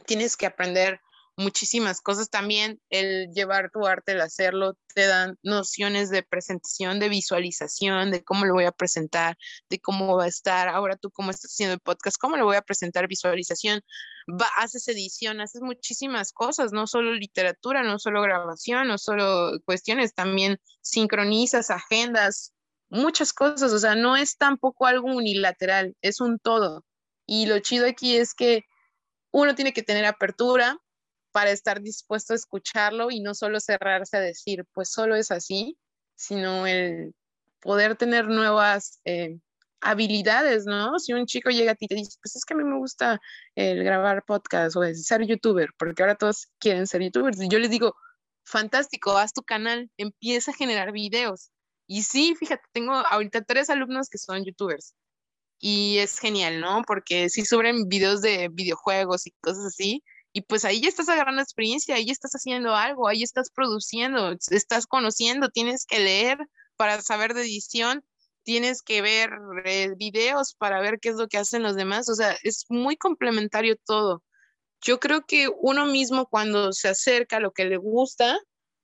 tienes que aprender muchísimas cosas también. El llevar tu arte, el hacerlo, te dan nociones de presentación, de visualización, de cómo lo voy a presentar, de cómo va a estar. Ahora tú, cómo estás haciendo el podcast, cómo lo voy a presentar, visualización. Va, haces edición, haces muchísimas cosas, no solo literatura, no solo grabación, no solo cuestiones, también sincronizas agendas, muchas cosas. O sea, no es tampoco algo unilateral, es un todo. Y lo chido aquí es que uno tiene que tener apertura, para estar dispuesto a escucharlo y no solo cerrarse a decir, pues solo es así, sino el poder tener nuevas eh, habilidades, ¿no? Si un chico llega a ti y te dice, pues es que a mí me gusta el grabar podcast o ser youtuber, porque ahora todos quieren ser youtubers, y yo les digo, fantástico, haz tu canal, empieza a generar videos. Y sí, fíjate, tengo ahorita tres alumnos que son youtubers. Y es genial, ¿no? Porque si suben videos de videojuegos y cosas así, y pues ahí ya estás agarrando experiencia, ahí estás haciendo algo, ahí estás produciendo, estás conociendo, tienes que leer para saber de edición, tienes que ver eh, videos para ver qué es lo que hacen los demás, o sea, es muy complementario todo. Yo creo que uno mismo cuando se acerca a lo que le gusta,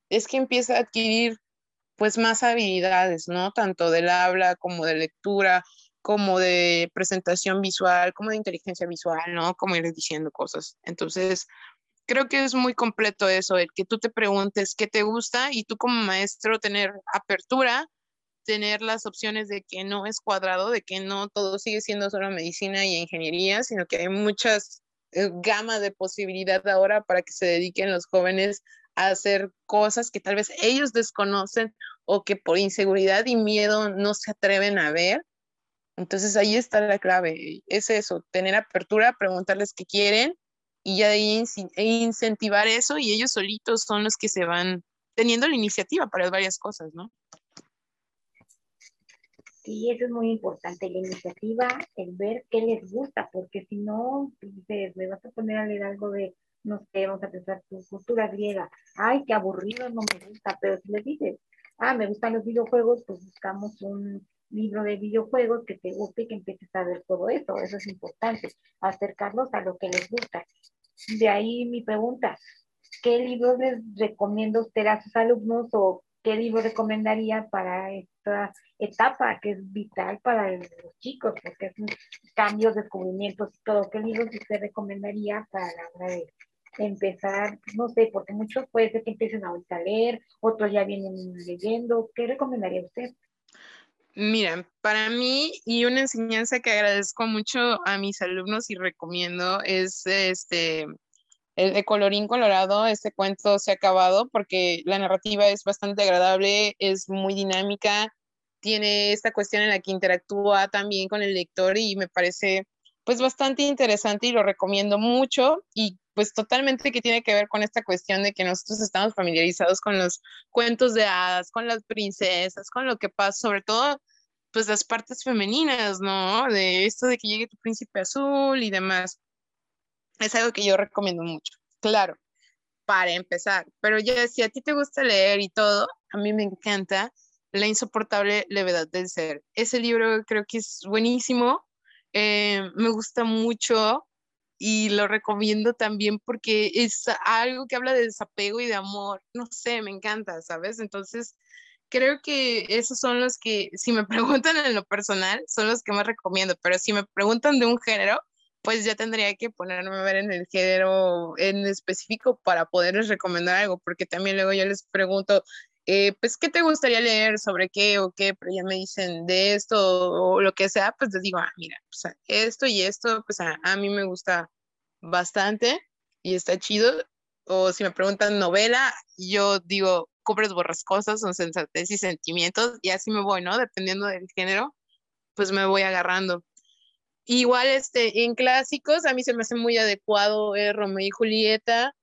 es que empieza a adquirir pues más habilidades, ¿no? Tanto del habla como de lectura, como de presentación visual, como de inteligencia visual, ¿no? Como ir diciendo cosas. Entonces, creo que es muy completo eso, el que tú te preguntes qué te gusta y tú como maestro tener apertura, tener las opciones de que no es cuadrado, de que no todo sigue siendo solo medicina y ingeniería, sino que hay muchas eh, gama de posibilidad ahora para que se dediquen los jóvenes a hacer cosas que tal vez ellos desconocen o que por inseguridad y miedo no se atreven a ver entonces ahí está la clave, es eso, tener apertura, preguntarles qué quieren y ya de ahí e incentivar eso y ellos solitos son los que se van teniendo la iniciativa para varias cosas, ¿no? Sí, eso es muy importante, la iniciativa, el ver qué les gusta, porque si no, dices, me vas a poner a leer algo de, no sé, vamos a pensar tu cultura griega, ay, qué aburrido, no me gusta, pero si les dices, ah, me gustan los videojuegos, pues buscamos un, libro de videojuegos que te guste y que empieces a ver todo eso. Eso es importante, acercarlos a lo que les gusta. De ahí mi pregunta, ¿qué libros les recomienda usted a sus alumnos o qué libro recomendaría para esta etapa que es vital para los chicos, porque es un cambios, descubrimientos y todo? ¿Qué libros usted recomendaría para la hora de empezar, no sé, porque muchos puede ser que empiecen ahorita a leer, otros ya vienen leyendo. ¿Qué recomendaría usted? Mira, para mí y una enseñanza que agradezco mucho a mis alumnos y recomiendo es este el de Colorín Colorado, este cuento se ha acabado porque la narrativa es bastante agradable, es muy dinámica, tiene esta cuestión en la que interactúa también con el lector y me parece pues bastante interesante y lo recomiendo mucho y pues totalmente que tiene que ver con esta cuestión de que nosotros estamos familiarizados con los cuentos de hadas, con las princesas, con lo que pasa, sobre todo pues las partes femeninas, ¿no? De esto de que llegue tu príncipe azul y demás. es algo que yo recomiendo mucho. Claro, para empezar, pero ya si a ti te gusta leer y todo, a mí me encanta La insoportable levedad del ser. Ese libro creo que es buenísimo, eh, me gusta mucho y lo recomiendo también porque es algo que habla de desapego y de amor. No sé, me encanta, ¿sabes? Entonces, creo que esos son los que, si me preguntan en lo personal, son los que más recomiendo, pero si me preguntan de un género, pues ya tendría que ponerme a ver en el género en específico para poderles recomendar algo, porque también luego yo les pregunto, eh, pues, ¿qué te gustaría leer? ¿Sobre qué o qué? Pero ya me dicen de esto o, lo que sea, pues les digo, ah, mira, pues, esto y esto, pues a, mí me gusta bastante y está chido. O si me preguntan novela, yo digo, cubres borrascosas, son sensatez y sentimientos, y así me voy, ¿no? Dependiendo del género, pues me voy agarrando. Igual este, en clásicos, a mí se me hace muy adecuado eh, Romeo y Julieta,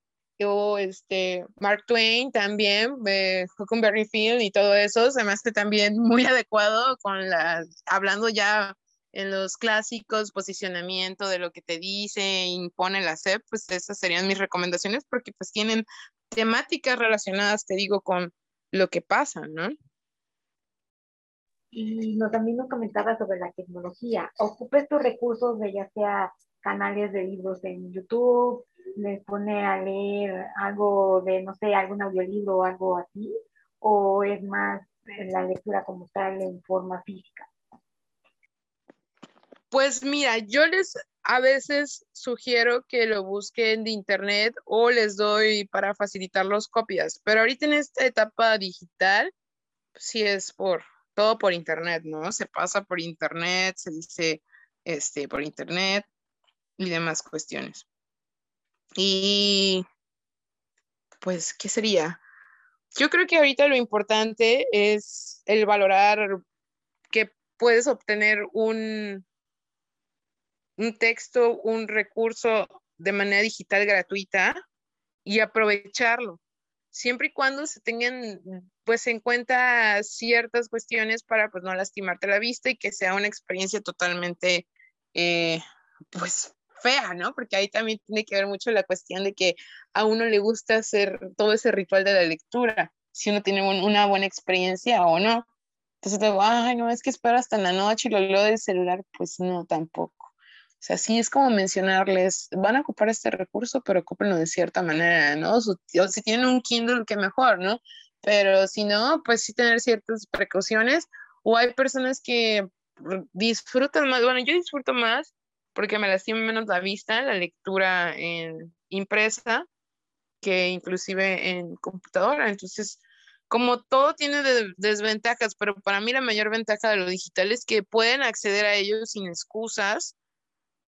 o este, Mark Twain también, eh, Huckleberry Finn y todo eso, se me hace también muy adecuado con la, hablando ya en los clásicos, posicionamiento de lo que te dice, impone la SEP, pues esas serían mis recomendaciones porque pues tienen temáticas relacionadas, te digo, con lo que pasa, ¿no? Y nos, también nos comentaba sobre la tecnología. Ocupe estos recursos de ya sea canales de libros en YouTube, les pone a leer algo de, no sé, algún audiolibro o algo así, o es más la lectura como tal en forma física? Pues mira, yo les a veces sugiero que lo busquen de internet o les doy para facilitar las copias, pero ahorita en esta etapa digital, sí es por todo por internet, ¿no? Se pasa por internet, se dice este por internet y demás cuestiones. Y pues, ¿qué sería? Yo creo que ahorita lo importante es el valorar que puedes obtener un, un texto, un recurso de manera digital gratuita y aprovecharlo, siempre y cuando se tengan pues en cuenta ciertas cuestiones para pues no lastimarte la vista y que sea una experiencia totalmente eh, pues fea, ¿no? Porque ahí también tiene que ver mucho la cuestión de que a uno le gusta hacer todo ese ritual de la lectura, si uno tiene una buena experiencia o no. Entonces digo, ay, no, es que espero hasta la noche y lo leo del celular, pues no, tampoco. O sea, sí es como mencionarles, van a ocupar este recurso, pero ocúpenlo de cierta manera, ¿no? O si tienen un Kindle, que mejor, ¿no? Pero si no, pues sí tener ciertas precauciones. O hay personas que disfrutan más, bueno, yo disfruto más porque me lastima menos la vista, la lectura en impresa, que inclusive en computadora. Entonces, como todo tiene desventajas, pero para mí la mayor ventaja de lo digital es que pueden acceder a ello sin excusas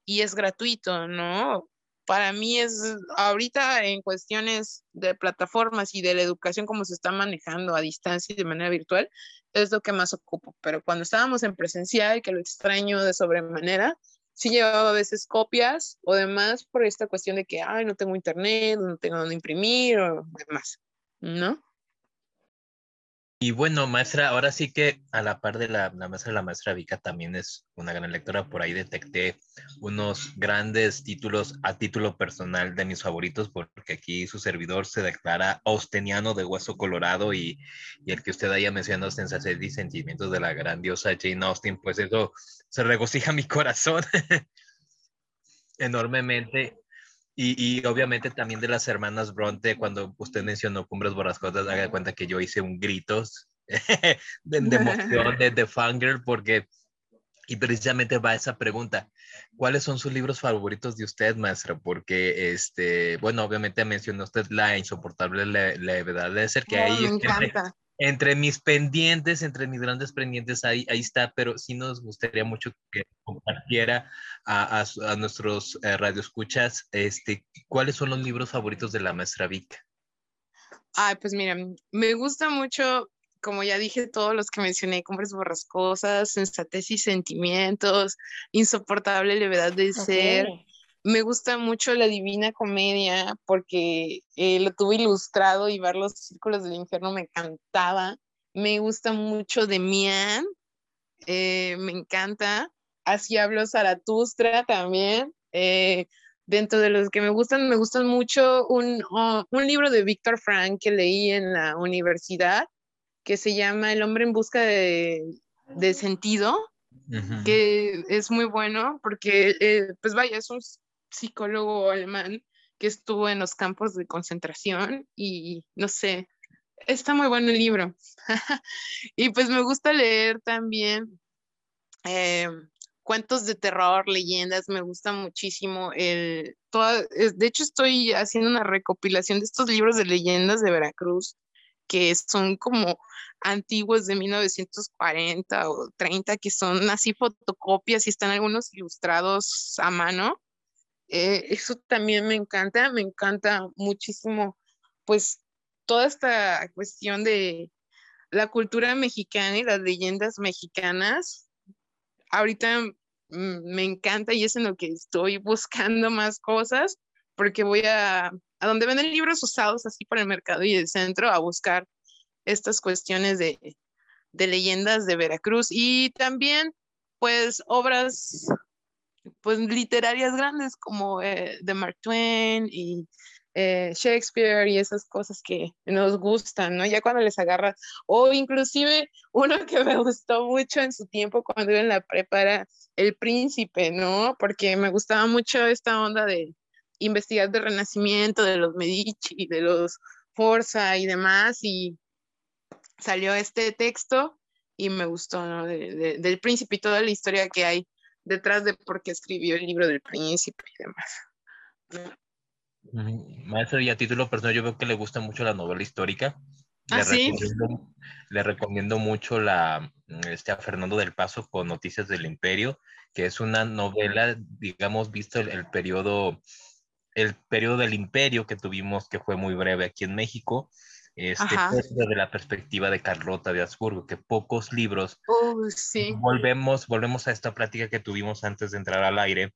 y es gratuito, ¿no? Para mí es ahorita en cuestiones de plataformas y de la educación como se está manejando a distancia y de manera virtual, es lo que más ocupo. Pero cuando estábamos en presencial, que lo extraño de sobremanera, sí llevaba a veces copias o demás por esta cuestión de que, ay, no tengo internet, no tengo donde imprimir o demás, ¿no? Y bueno, maestra, ahora sí que a la par de la, maestra, la maestra Vika también es una gran lectora. Por ahí detecté unos grandes títulos a título personal de mis favoritos, porque aquí su servidor se declara austeniano de hueso colorado y, y el que usted haya mencionado sensaciones y sentimientos de la grandiosa Jane Austen, pues eso se regocija mi corazón enormemente. Y, obviamente también de las hermanas Bronte, cuando usted mencionó Cumbres Borrascosas, haga cuenta que yo hice un gritos de, de, emoción, de, de fangirl, porque, y precisamente va esa pregunta, ¿cuáles son sus libros favoritos de usted, maestra? Porque, este, bueno, obviamente mencionó usted La insoportable levedad de ser, que ahí... Me encanta entre mis pendientes, entre mis grandes pendientes, ahí, ahí está, pero sí nos gustaría mucho que compartiera a, a, nuestros eh, radioescuchas este, cuáles son los libros favoritos de la maestra Vic. Ay, pues mira, me gusta mucho, como ya dije, todos los que mencioné, Cumbres Borrascosas, Sensatez y Sentimientos, Insoportable Levedad de Ser, me gusta mucho la Divina Comedia porque eh, lo tuve ilustrado y ver los círculos del infierno me encantaba. Me gusta mucho de Mian, eh, me encanta. Así hablo Zaratustra también. Eh, dentro de los que me gustan, me gustan mucho un, oh, un libro de Víctor Frank que leí en la universidad que se llama El hombre en busca de, de sentido, que es muy bueno porque, eh, pues vaya, es un psicólogo alemán que estuvo en los campos de concentración y no sé, está muy bueno el libro. y pues me gusta leer también eh, cuentos de terror, leyendas, me gusta muchísimo. El, de hecho, estoy haciendo una recopilación de estos libros de leyendas de Veracruz que son como antiguos de 1940 o 30, que son así fotocopias y están algunos ilustrados a mano. Eh, eso también me encanta, me encanta muchísimo, pues toda esta cuestión de la cultura mexicana y las leyendas mexicanas. Ahorita me encanta y es en lo que estoy buscando más cosas, porque voy a, a donde venden libros usados así por el mercado y el centro a buscar estas cuestiones de, de leyendas de Veracruz y también pues obras pues literarias grandes como eh, de Mark Twain y eh, Shakespeare y esas cosas que nos gustan, ¿no? Ya cuando les agarra, o inclusive uno que me gustó mucho en su tiempo cuando iba en la prepa era El Príncipe, ¿no? Porque me gustaba mucho esta onda de investigar del Renacimiento, de los Medici, de los Forza y demás, y salió este texto y me gustó, ¿no? del Príncipe y toda la historia que hay detrás de por qué escribió el libro del príncipe y demás. Maestro, y a título personal, yo veo que le gusta mucho la novela histórica. ¿Ah, le, sí? recomiendo, le recomiendo mucho la, este, a Fernando del Paso con Noticias del Imperio, que es una novela, digamos, visto el, el periodo, el periodo del imperio que tuvimos, que fue muy breve aquí en México, este, pues, desde la perspectiva de Carlota de Habsburgo, que pocos libros. sí. Volvemos, volvemos a esta plática que tuvimos antes de entrar al aire,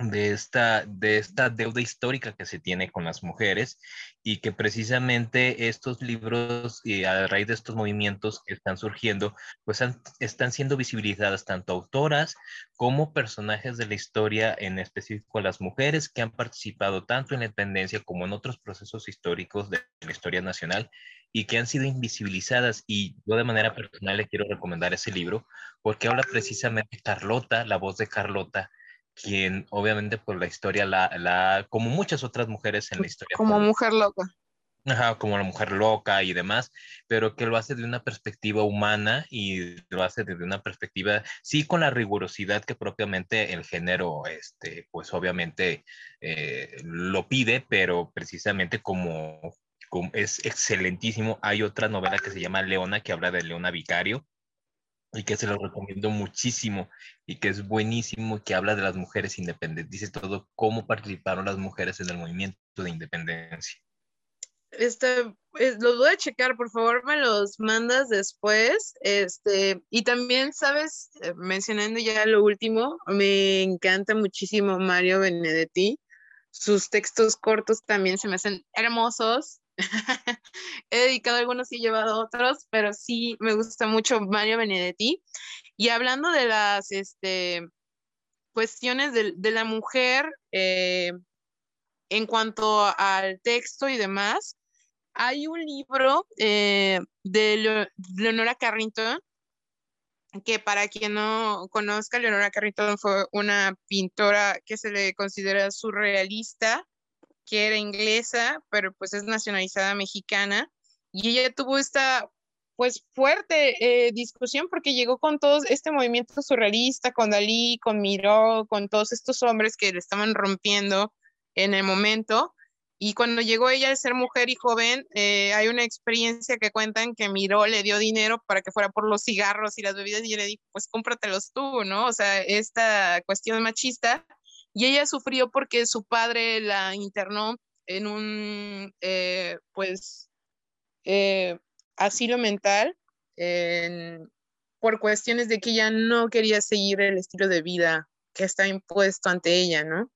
de esta, de esta deuda histórica que se tiene con las mujeres y que precisamente estos libros y a raíz de estos movimientos que están surgiendo, pues están siendo visibilizadas tanto autoras como personajes de la historia, en específico las mujeres que han participado tanto en la independencia como en otros procesos históricos de la historia nacional y que han sido invisibilizadas. Y yo de manera personal le quiero recomendar ese libro porque habla precisamente Carlota, la voz de Carlota, quien obviamente por la historia, la, la, como muchas otras mujeres en la historia. Como mujer loca. Ajá, como la mujer loca y demás, pero que lo hace de una perspectiva humana y lo hace desde una perspectiva, sí, con la rigurosidad que propiamente el género, este, pues obviamente eh, lo pide, pero precisamente como, como, es excelentísimo. Hay otra novela que se llama Leona, que habla de Leona Vicario, y que se lo recomiendo muchísimo y que es buenísimo que habla de las mujeres independientes, dice todo cómo participaron las mujeres en el movimiento de independencia. Este, los voy a checar, por favor, me los mandas después. Este, y también, sabes, eh, mencionando ya lo último, me encanta muchísimo Mario Benedetti. Sus textos cortos también se me hacen hermosos. He dedicado algunos y he llevado otros, pero sí me gusta mucho Mario Benedetti. Y hablando de las este, cuestiones de, de la mujer eh, en cuanto al texto y demás, hay un libro eh, de Leonora Carrington que para quien no conozca, Leonora Carrington fue una pintora que se le considera surrealista que era inglesa, pero pues es nacionalizada mexicana, y ella tuvo esta pues fuerte eh, discusión porque llegó con todo este movimiento surrealista, con Dalí, con Miró, con todos estos hombres que le estaban rompiendo en el momento. Y cuando llegó ella a ser mujer y joven, eh, hay una experiencia que cuentan que Miró le dio dinero para que fuera por los cigarros y las bebidas y le dijo, pues cómpratelos tú, ¿no? O sea, esta cuestión machista y ella sufrió porque su padre la internó en un, eh, pues, eh, asilo mental por cuestiones de que ella no quería seguir el estilo de vida que está impuesto ante ella, ¿no?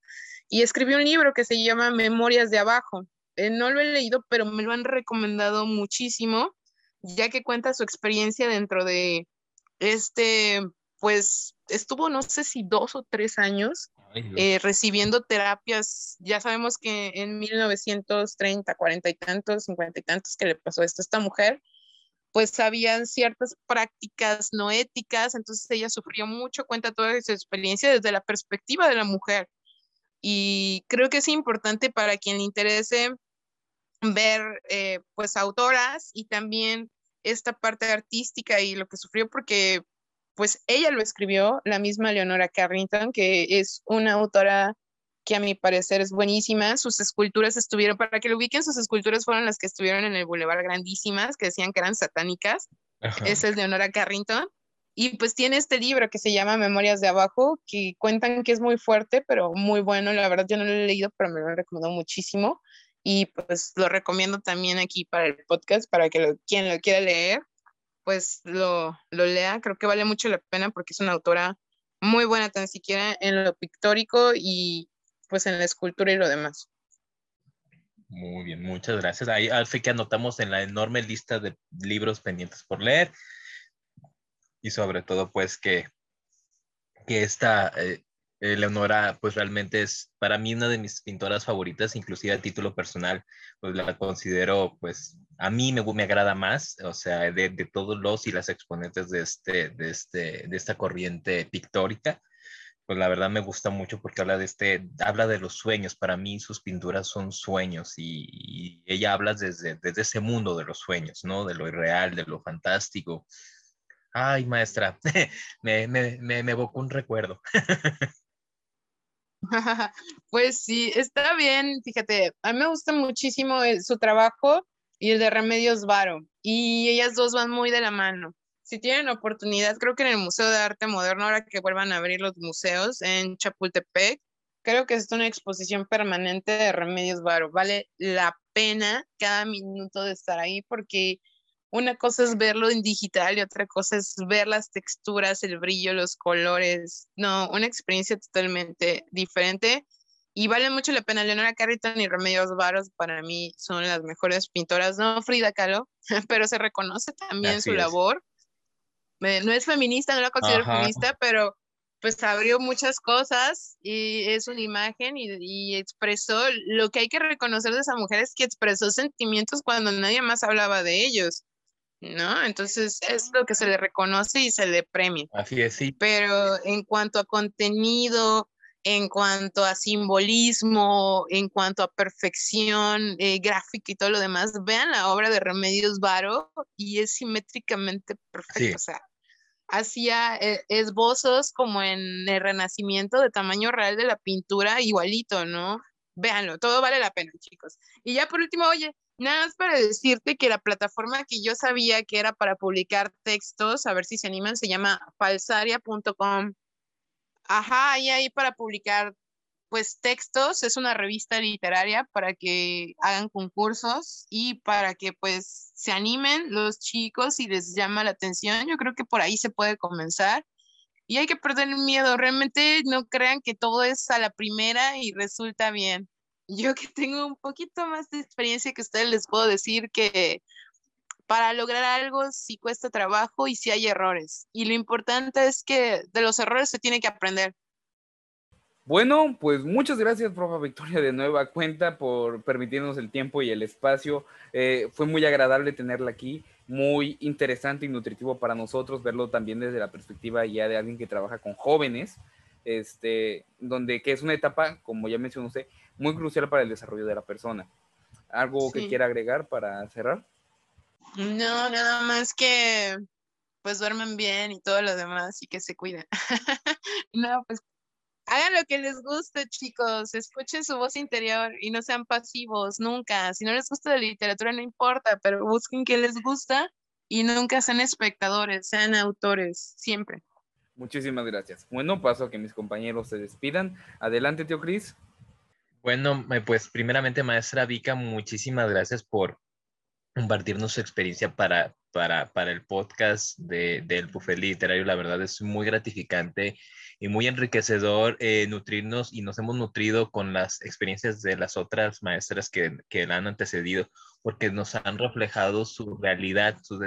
Y escribió un libro que se llama Memorias de Abajo. Eh, no lo he leído, pero me lo han recomendado muchísimo, ya que cuenta su experiencia dentro de este, pues estuvo no sé si dos o tres años eh, recibiendo terapias. Ya sabemos que en 1930, 40 y tantos, 50 y tantos que le pasó esto a esta mujer, pues habían ciertas prácticas no éticas, entonces ella sufrió mucho, cuenta toda su experiencia desde la perspectiva de la mujer. Y creo que es importante para quien le interese ver eh, pues autoras y también esta parte artística y lo que sufrió porque pues ella lo escribió, la misma Leonora Carrington, que es una autora que a mi parecer es buenísima. Sus esculturas estuvieron, para que lo ubiquen, sus esculturas fueron las que estuvieron en el Boulevard grandísimas, que decían que eran satánicas. Esa es Leonora Carrington. Y pues tiene este libro que se llama Memorias de Abajo, que cuentan que es muy fuerte, pero muy bueno. La verdad yo no lo he leído, pero me lo he recomendado muchísimo. Y pues lo recomiendo también aquí para el podcast, para que quien lo quiera leer, pues lo, lo lea. Creo que vale mucho la pena porque es una autora muy buena, tan siquiera en lo pictórico y pues en la escultura y lo demás. Muy bien, muchas gracias. Ahí al que anotamos en la enorme lista de libros pendientes por leer y sobre todo pues que, que esta eh, Leonora pues realmente es para mí una de mis pintoras favoritas, inclusive a título personal, pues la considero pues a mí me, me agrada más, o sea, de, de, todos los y las exponentes de, este, de, este, de esta corriente pictórica pues la verdad me gusta mucho porque habla de este, habla de los sueños. Para mí sus pinturas son sueños y, ella habla desde, desde ese mundo de los sueños, ¿no? De lo irreal, de lo fantástico. Ay, maestra, me, me, me, me evocó un recuerdo. pues sí, está bien, fíjate, a mí me gusta muchísimo eh, su trabajo y el de Remedios Varo, y ellas dos van muy de la mano si tienen oportunidad, creo que en el Museo de Arte Moderno, ahora que vuelvan a abrir los museos en Chapultepec, creo que es una exposición permanente de Remedios Varo. Vale la pena cada minuto de estar ahí porque una cosa es verlo en digital y otra cosa es ver las texturas, el brillo, los colores. No, una experiencia totalmente diferente y vale mucho la pena. Leonora Carrington y Remedios Varos para mí son las mejores pintoras, no Frida Kahlo, pero se reconoce también su labor. No es feminista, no la considero feminista, pero pues abrió muchas cosas y es una imagen y, expresó lo que hay que reconocer de esa mujer es que expresó sentimientos cuando nadie más hablaba de ellos, ¿no? Entonces es lo que se le reconoce y se le premia. Así es, sí. Pero en cuanto a contenido, en cuanto a simbolismo, en cuanto a perfección eh, gráfica y todo lo demás, vean la obra de Remedios Varo y es simétricamente perfecto. O sea, hacía eh, esbozos como en el Renacimiento de tamaño real de la pintura, igualito, ¿no? Véanlo, todo vale la pena, chicos. Y ya por último, oye, nada más para decirte que la plataforma que yo sabía que era para publicar textos, a ver si se animan, se llama falsaria.com Ajá, y ahí para publicar pues textos, es una revista literaria para que hagan concursos y para que pues se animen los chicos y les llama la atención. Yo creo que por ahí se puede comenzar. Y hay que perder el miedo, realmente no crean que todo es a la primera y resulta bien. Yo que tengo un poquito más de experiencia que ustedes les puedo decir que para lograr algo sí cuesta trabajo y sí hay errores. Y lo importante es que de los errores se tiene que aprender. Bueno, pues muchas gracias, profa Victoria, de nueva cuenta por permitirnos el tiempo y el espacio. Eh, fue muy agradable tenerla aquí, muy interesante y nutritivo para nosotros verlo también desde la perspectiva ya de alguien que trabaja con jóvenes, este, donde que es una etapa, como ya mencionó usted, muy crucial para el desarrollo de la persona. ¿Algo que quiera agregar para cerrar? No, nada más que pues duermen bien y todo lo demás y que se cuiden. no, pues hagan lo que les guste, chicos, escuchen su voz interior y no sean pasivos nunca. Si no les gusta la literatura, no importa, pero busquen qué les gusta y nunca sean espectadores, sean autores, siempre. Muchísimas gracias. Bueno, paso a que mis compañeros se despidan. Adelante, tío Cris. Bueno, pues primeramente, maestra Vika, muchísimas gracias por compartirnos su experiencia para para, para el podcast de, del buffet literario. La verdad es muy gratificante y muy enriquecedor eh, nutrirnos y nos hemos nutrido con las experiencias de las otras maestras que, que la han antecedido porque nos han reflejado su realidad, sus,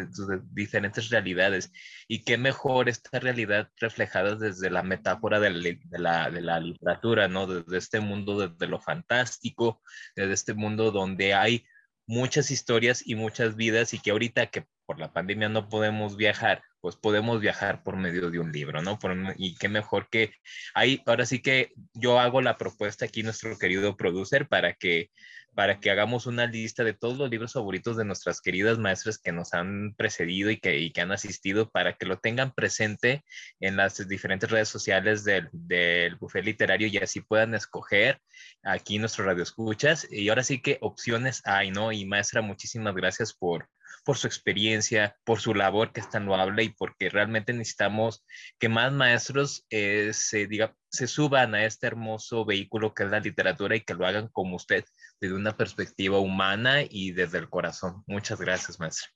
diferentes realidades. Y qué mejor esta realidad reflejada desde la metáfora de la, de la, literatura, ¿no? Desde este mundo, desde lo fantástico, desde este mundo donde hay muchas historias y muchas vidas y que ahorita que por la pandemia no podemos viajar, pues podemos viajar por medio de un libro, ¿no? y qué mejor que ahí, ahora sí que yo hago la propuesta aquí, nuestro querido producer, para que para que hagamos una lista de todos los libros favoritos de nuestras queridas maestras que nos han precedido y que, que han asistido, para que lo tengan presente en las diferentes redes sociales del, del literario y así puedan escoger aquí nuestro radio escuchas. Y ahora sí que opciones hay, ¿no? Y maestra, muchísimas gracias por, por su experiencia, por su labor que es tan loable y porque realmente necesitamos que más maestros eh, se, diga, se suban a este hermoso vehículo que es la literatura y que lo hagan como usted, desde una perspectiva humana y desde el corazón. Muchas gracias, maestra.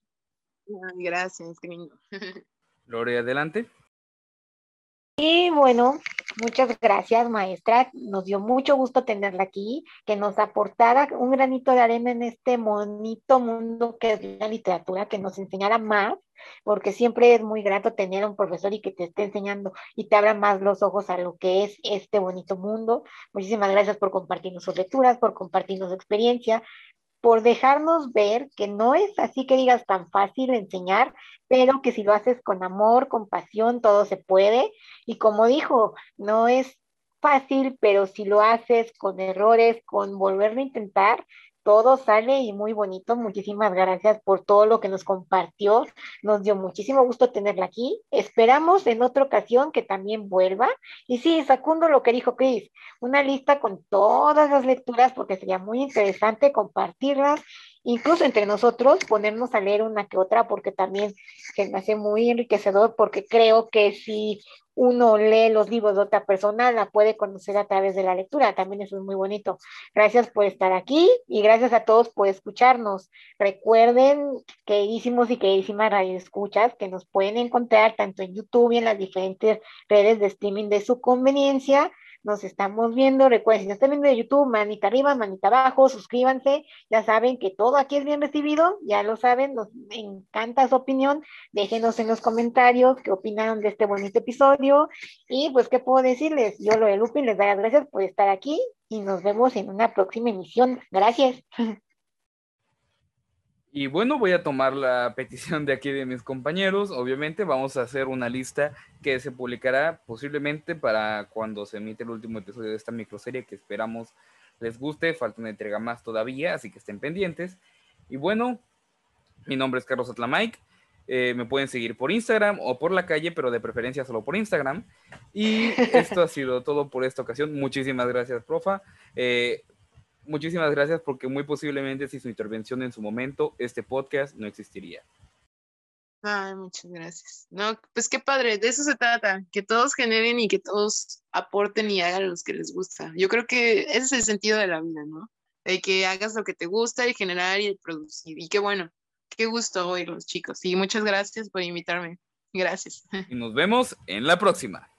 Gracias, gringo. Lore, adelante. Y bueno, muchas gracias, maestra. Nos dio mucho gusto tenerla aquí, que nos aportara un granito de arena en este bonito mundo que es la literatura, que nos enseñara más, porque siempre es muy grato tener a un profesor y que te esté enseñando y te abra más los ojos a lo que es este bonito mundo. Muchísimas gracias por compartirnos sus lecturas, por compartirnos su experiencia, por dejarnos ver que no es así que digas tan fácil enseñar, pero que si lo haces con amor, con pasión, todo se puede. Y como dijo, no es fácil, pero si lo haces con errores, con volverlo a intentar, todo sale y muy bonito. Muchísimas gracias por todo lo que nos compartió. Nos dio muchísimo gusto tenerla aquí. Esperamos en otra ocasión que también vuelva. Y sí, Sacundo lo que dijo Chris, una lista con todas las lecturas porque sería muy interesante compartirlas incluso entre nosotros ponernos a leer una que otra porque también se me hace muy enriquecedor porque creo que si uno lee los libros de otra persona, la puede conocer a través de la lectura. También eso es muy bonito. Gracias por estar aquí y gracias a todos por escucharnos. Recuerden, queridísimos y queridísimas radioescuchas, que nos pueden encontrar tanto en YouTube y en las diferentes redes de streaming de su conveniencia nos estamos viendo. Recuerden, si nos están viendo de YouTube, manita arriba, manita abajo, suscríbanse. Ya saben que todo aquí es bien recibido, ya lo saben, nos encanta su opinión. Déjenos en los comentarios qué opinaron de este bonito episodio. Y pues, ¿qué puedo decirles? Yo, lo de Lupin, les doy las gracias por estar aquí y nos vemos en una próxima emisión. Gracias. Y bueno, voy a tomar la petición de aquí de mis compañeros. Obviamente vamos a hacer una lista que se publicará posiblemente para cuando se emite el último episodio de esta microserie que esperamos les guste. Falta una entrega más todavía, así que estén pendientes. Y bueno, mi nombre es Carlos Atlamike. Eh, me pueden seguir por Instagram o por la calle, pero de preferencia solo por Instagram. Y esto ha sido todo por esta ocasión. Muchísimas gracias, profa. Eh, muchísimas gracias porque muy posiblemente si su intervención en su momento, este podcast no existiría. Ay, muchas gracias. No, pues qué padre, de eso se trata, que todos generen y que todos aporten y hagan los que les gusta. Yo creo que ese es el sentido de la vida, ¿no? De que hagas lo que te gusta y generar y producir. Y qué bueno, qué gusto oírlos, chicos. Y muchas gracias por invitarme. Gracias. Y nos vemos en la próxima.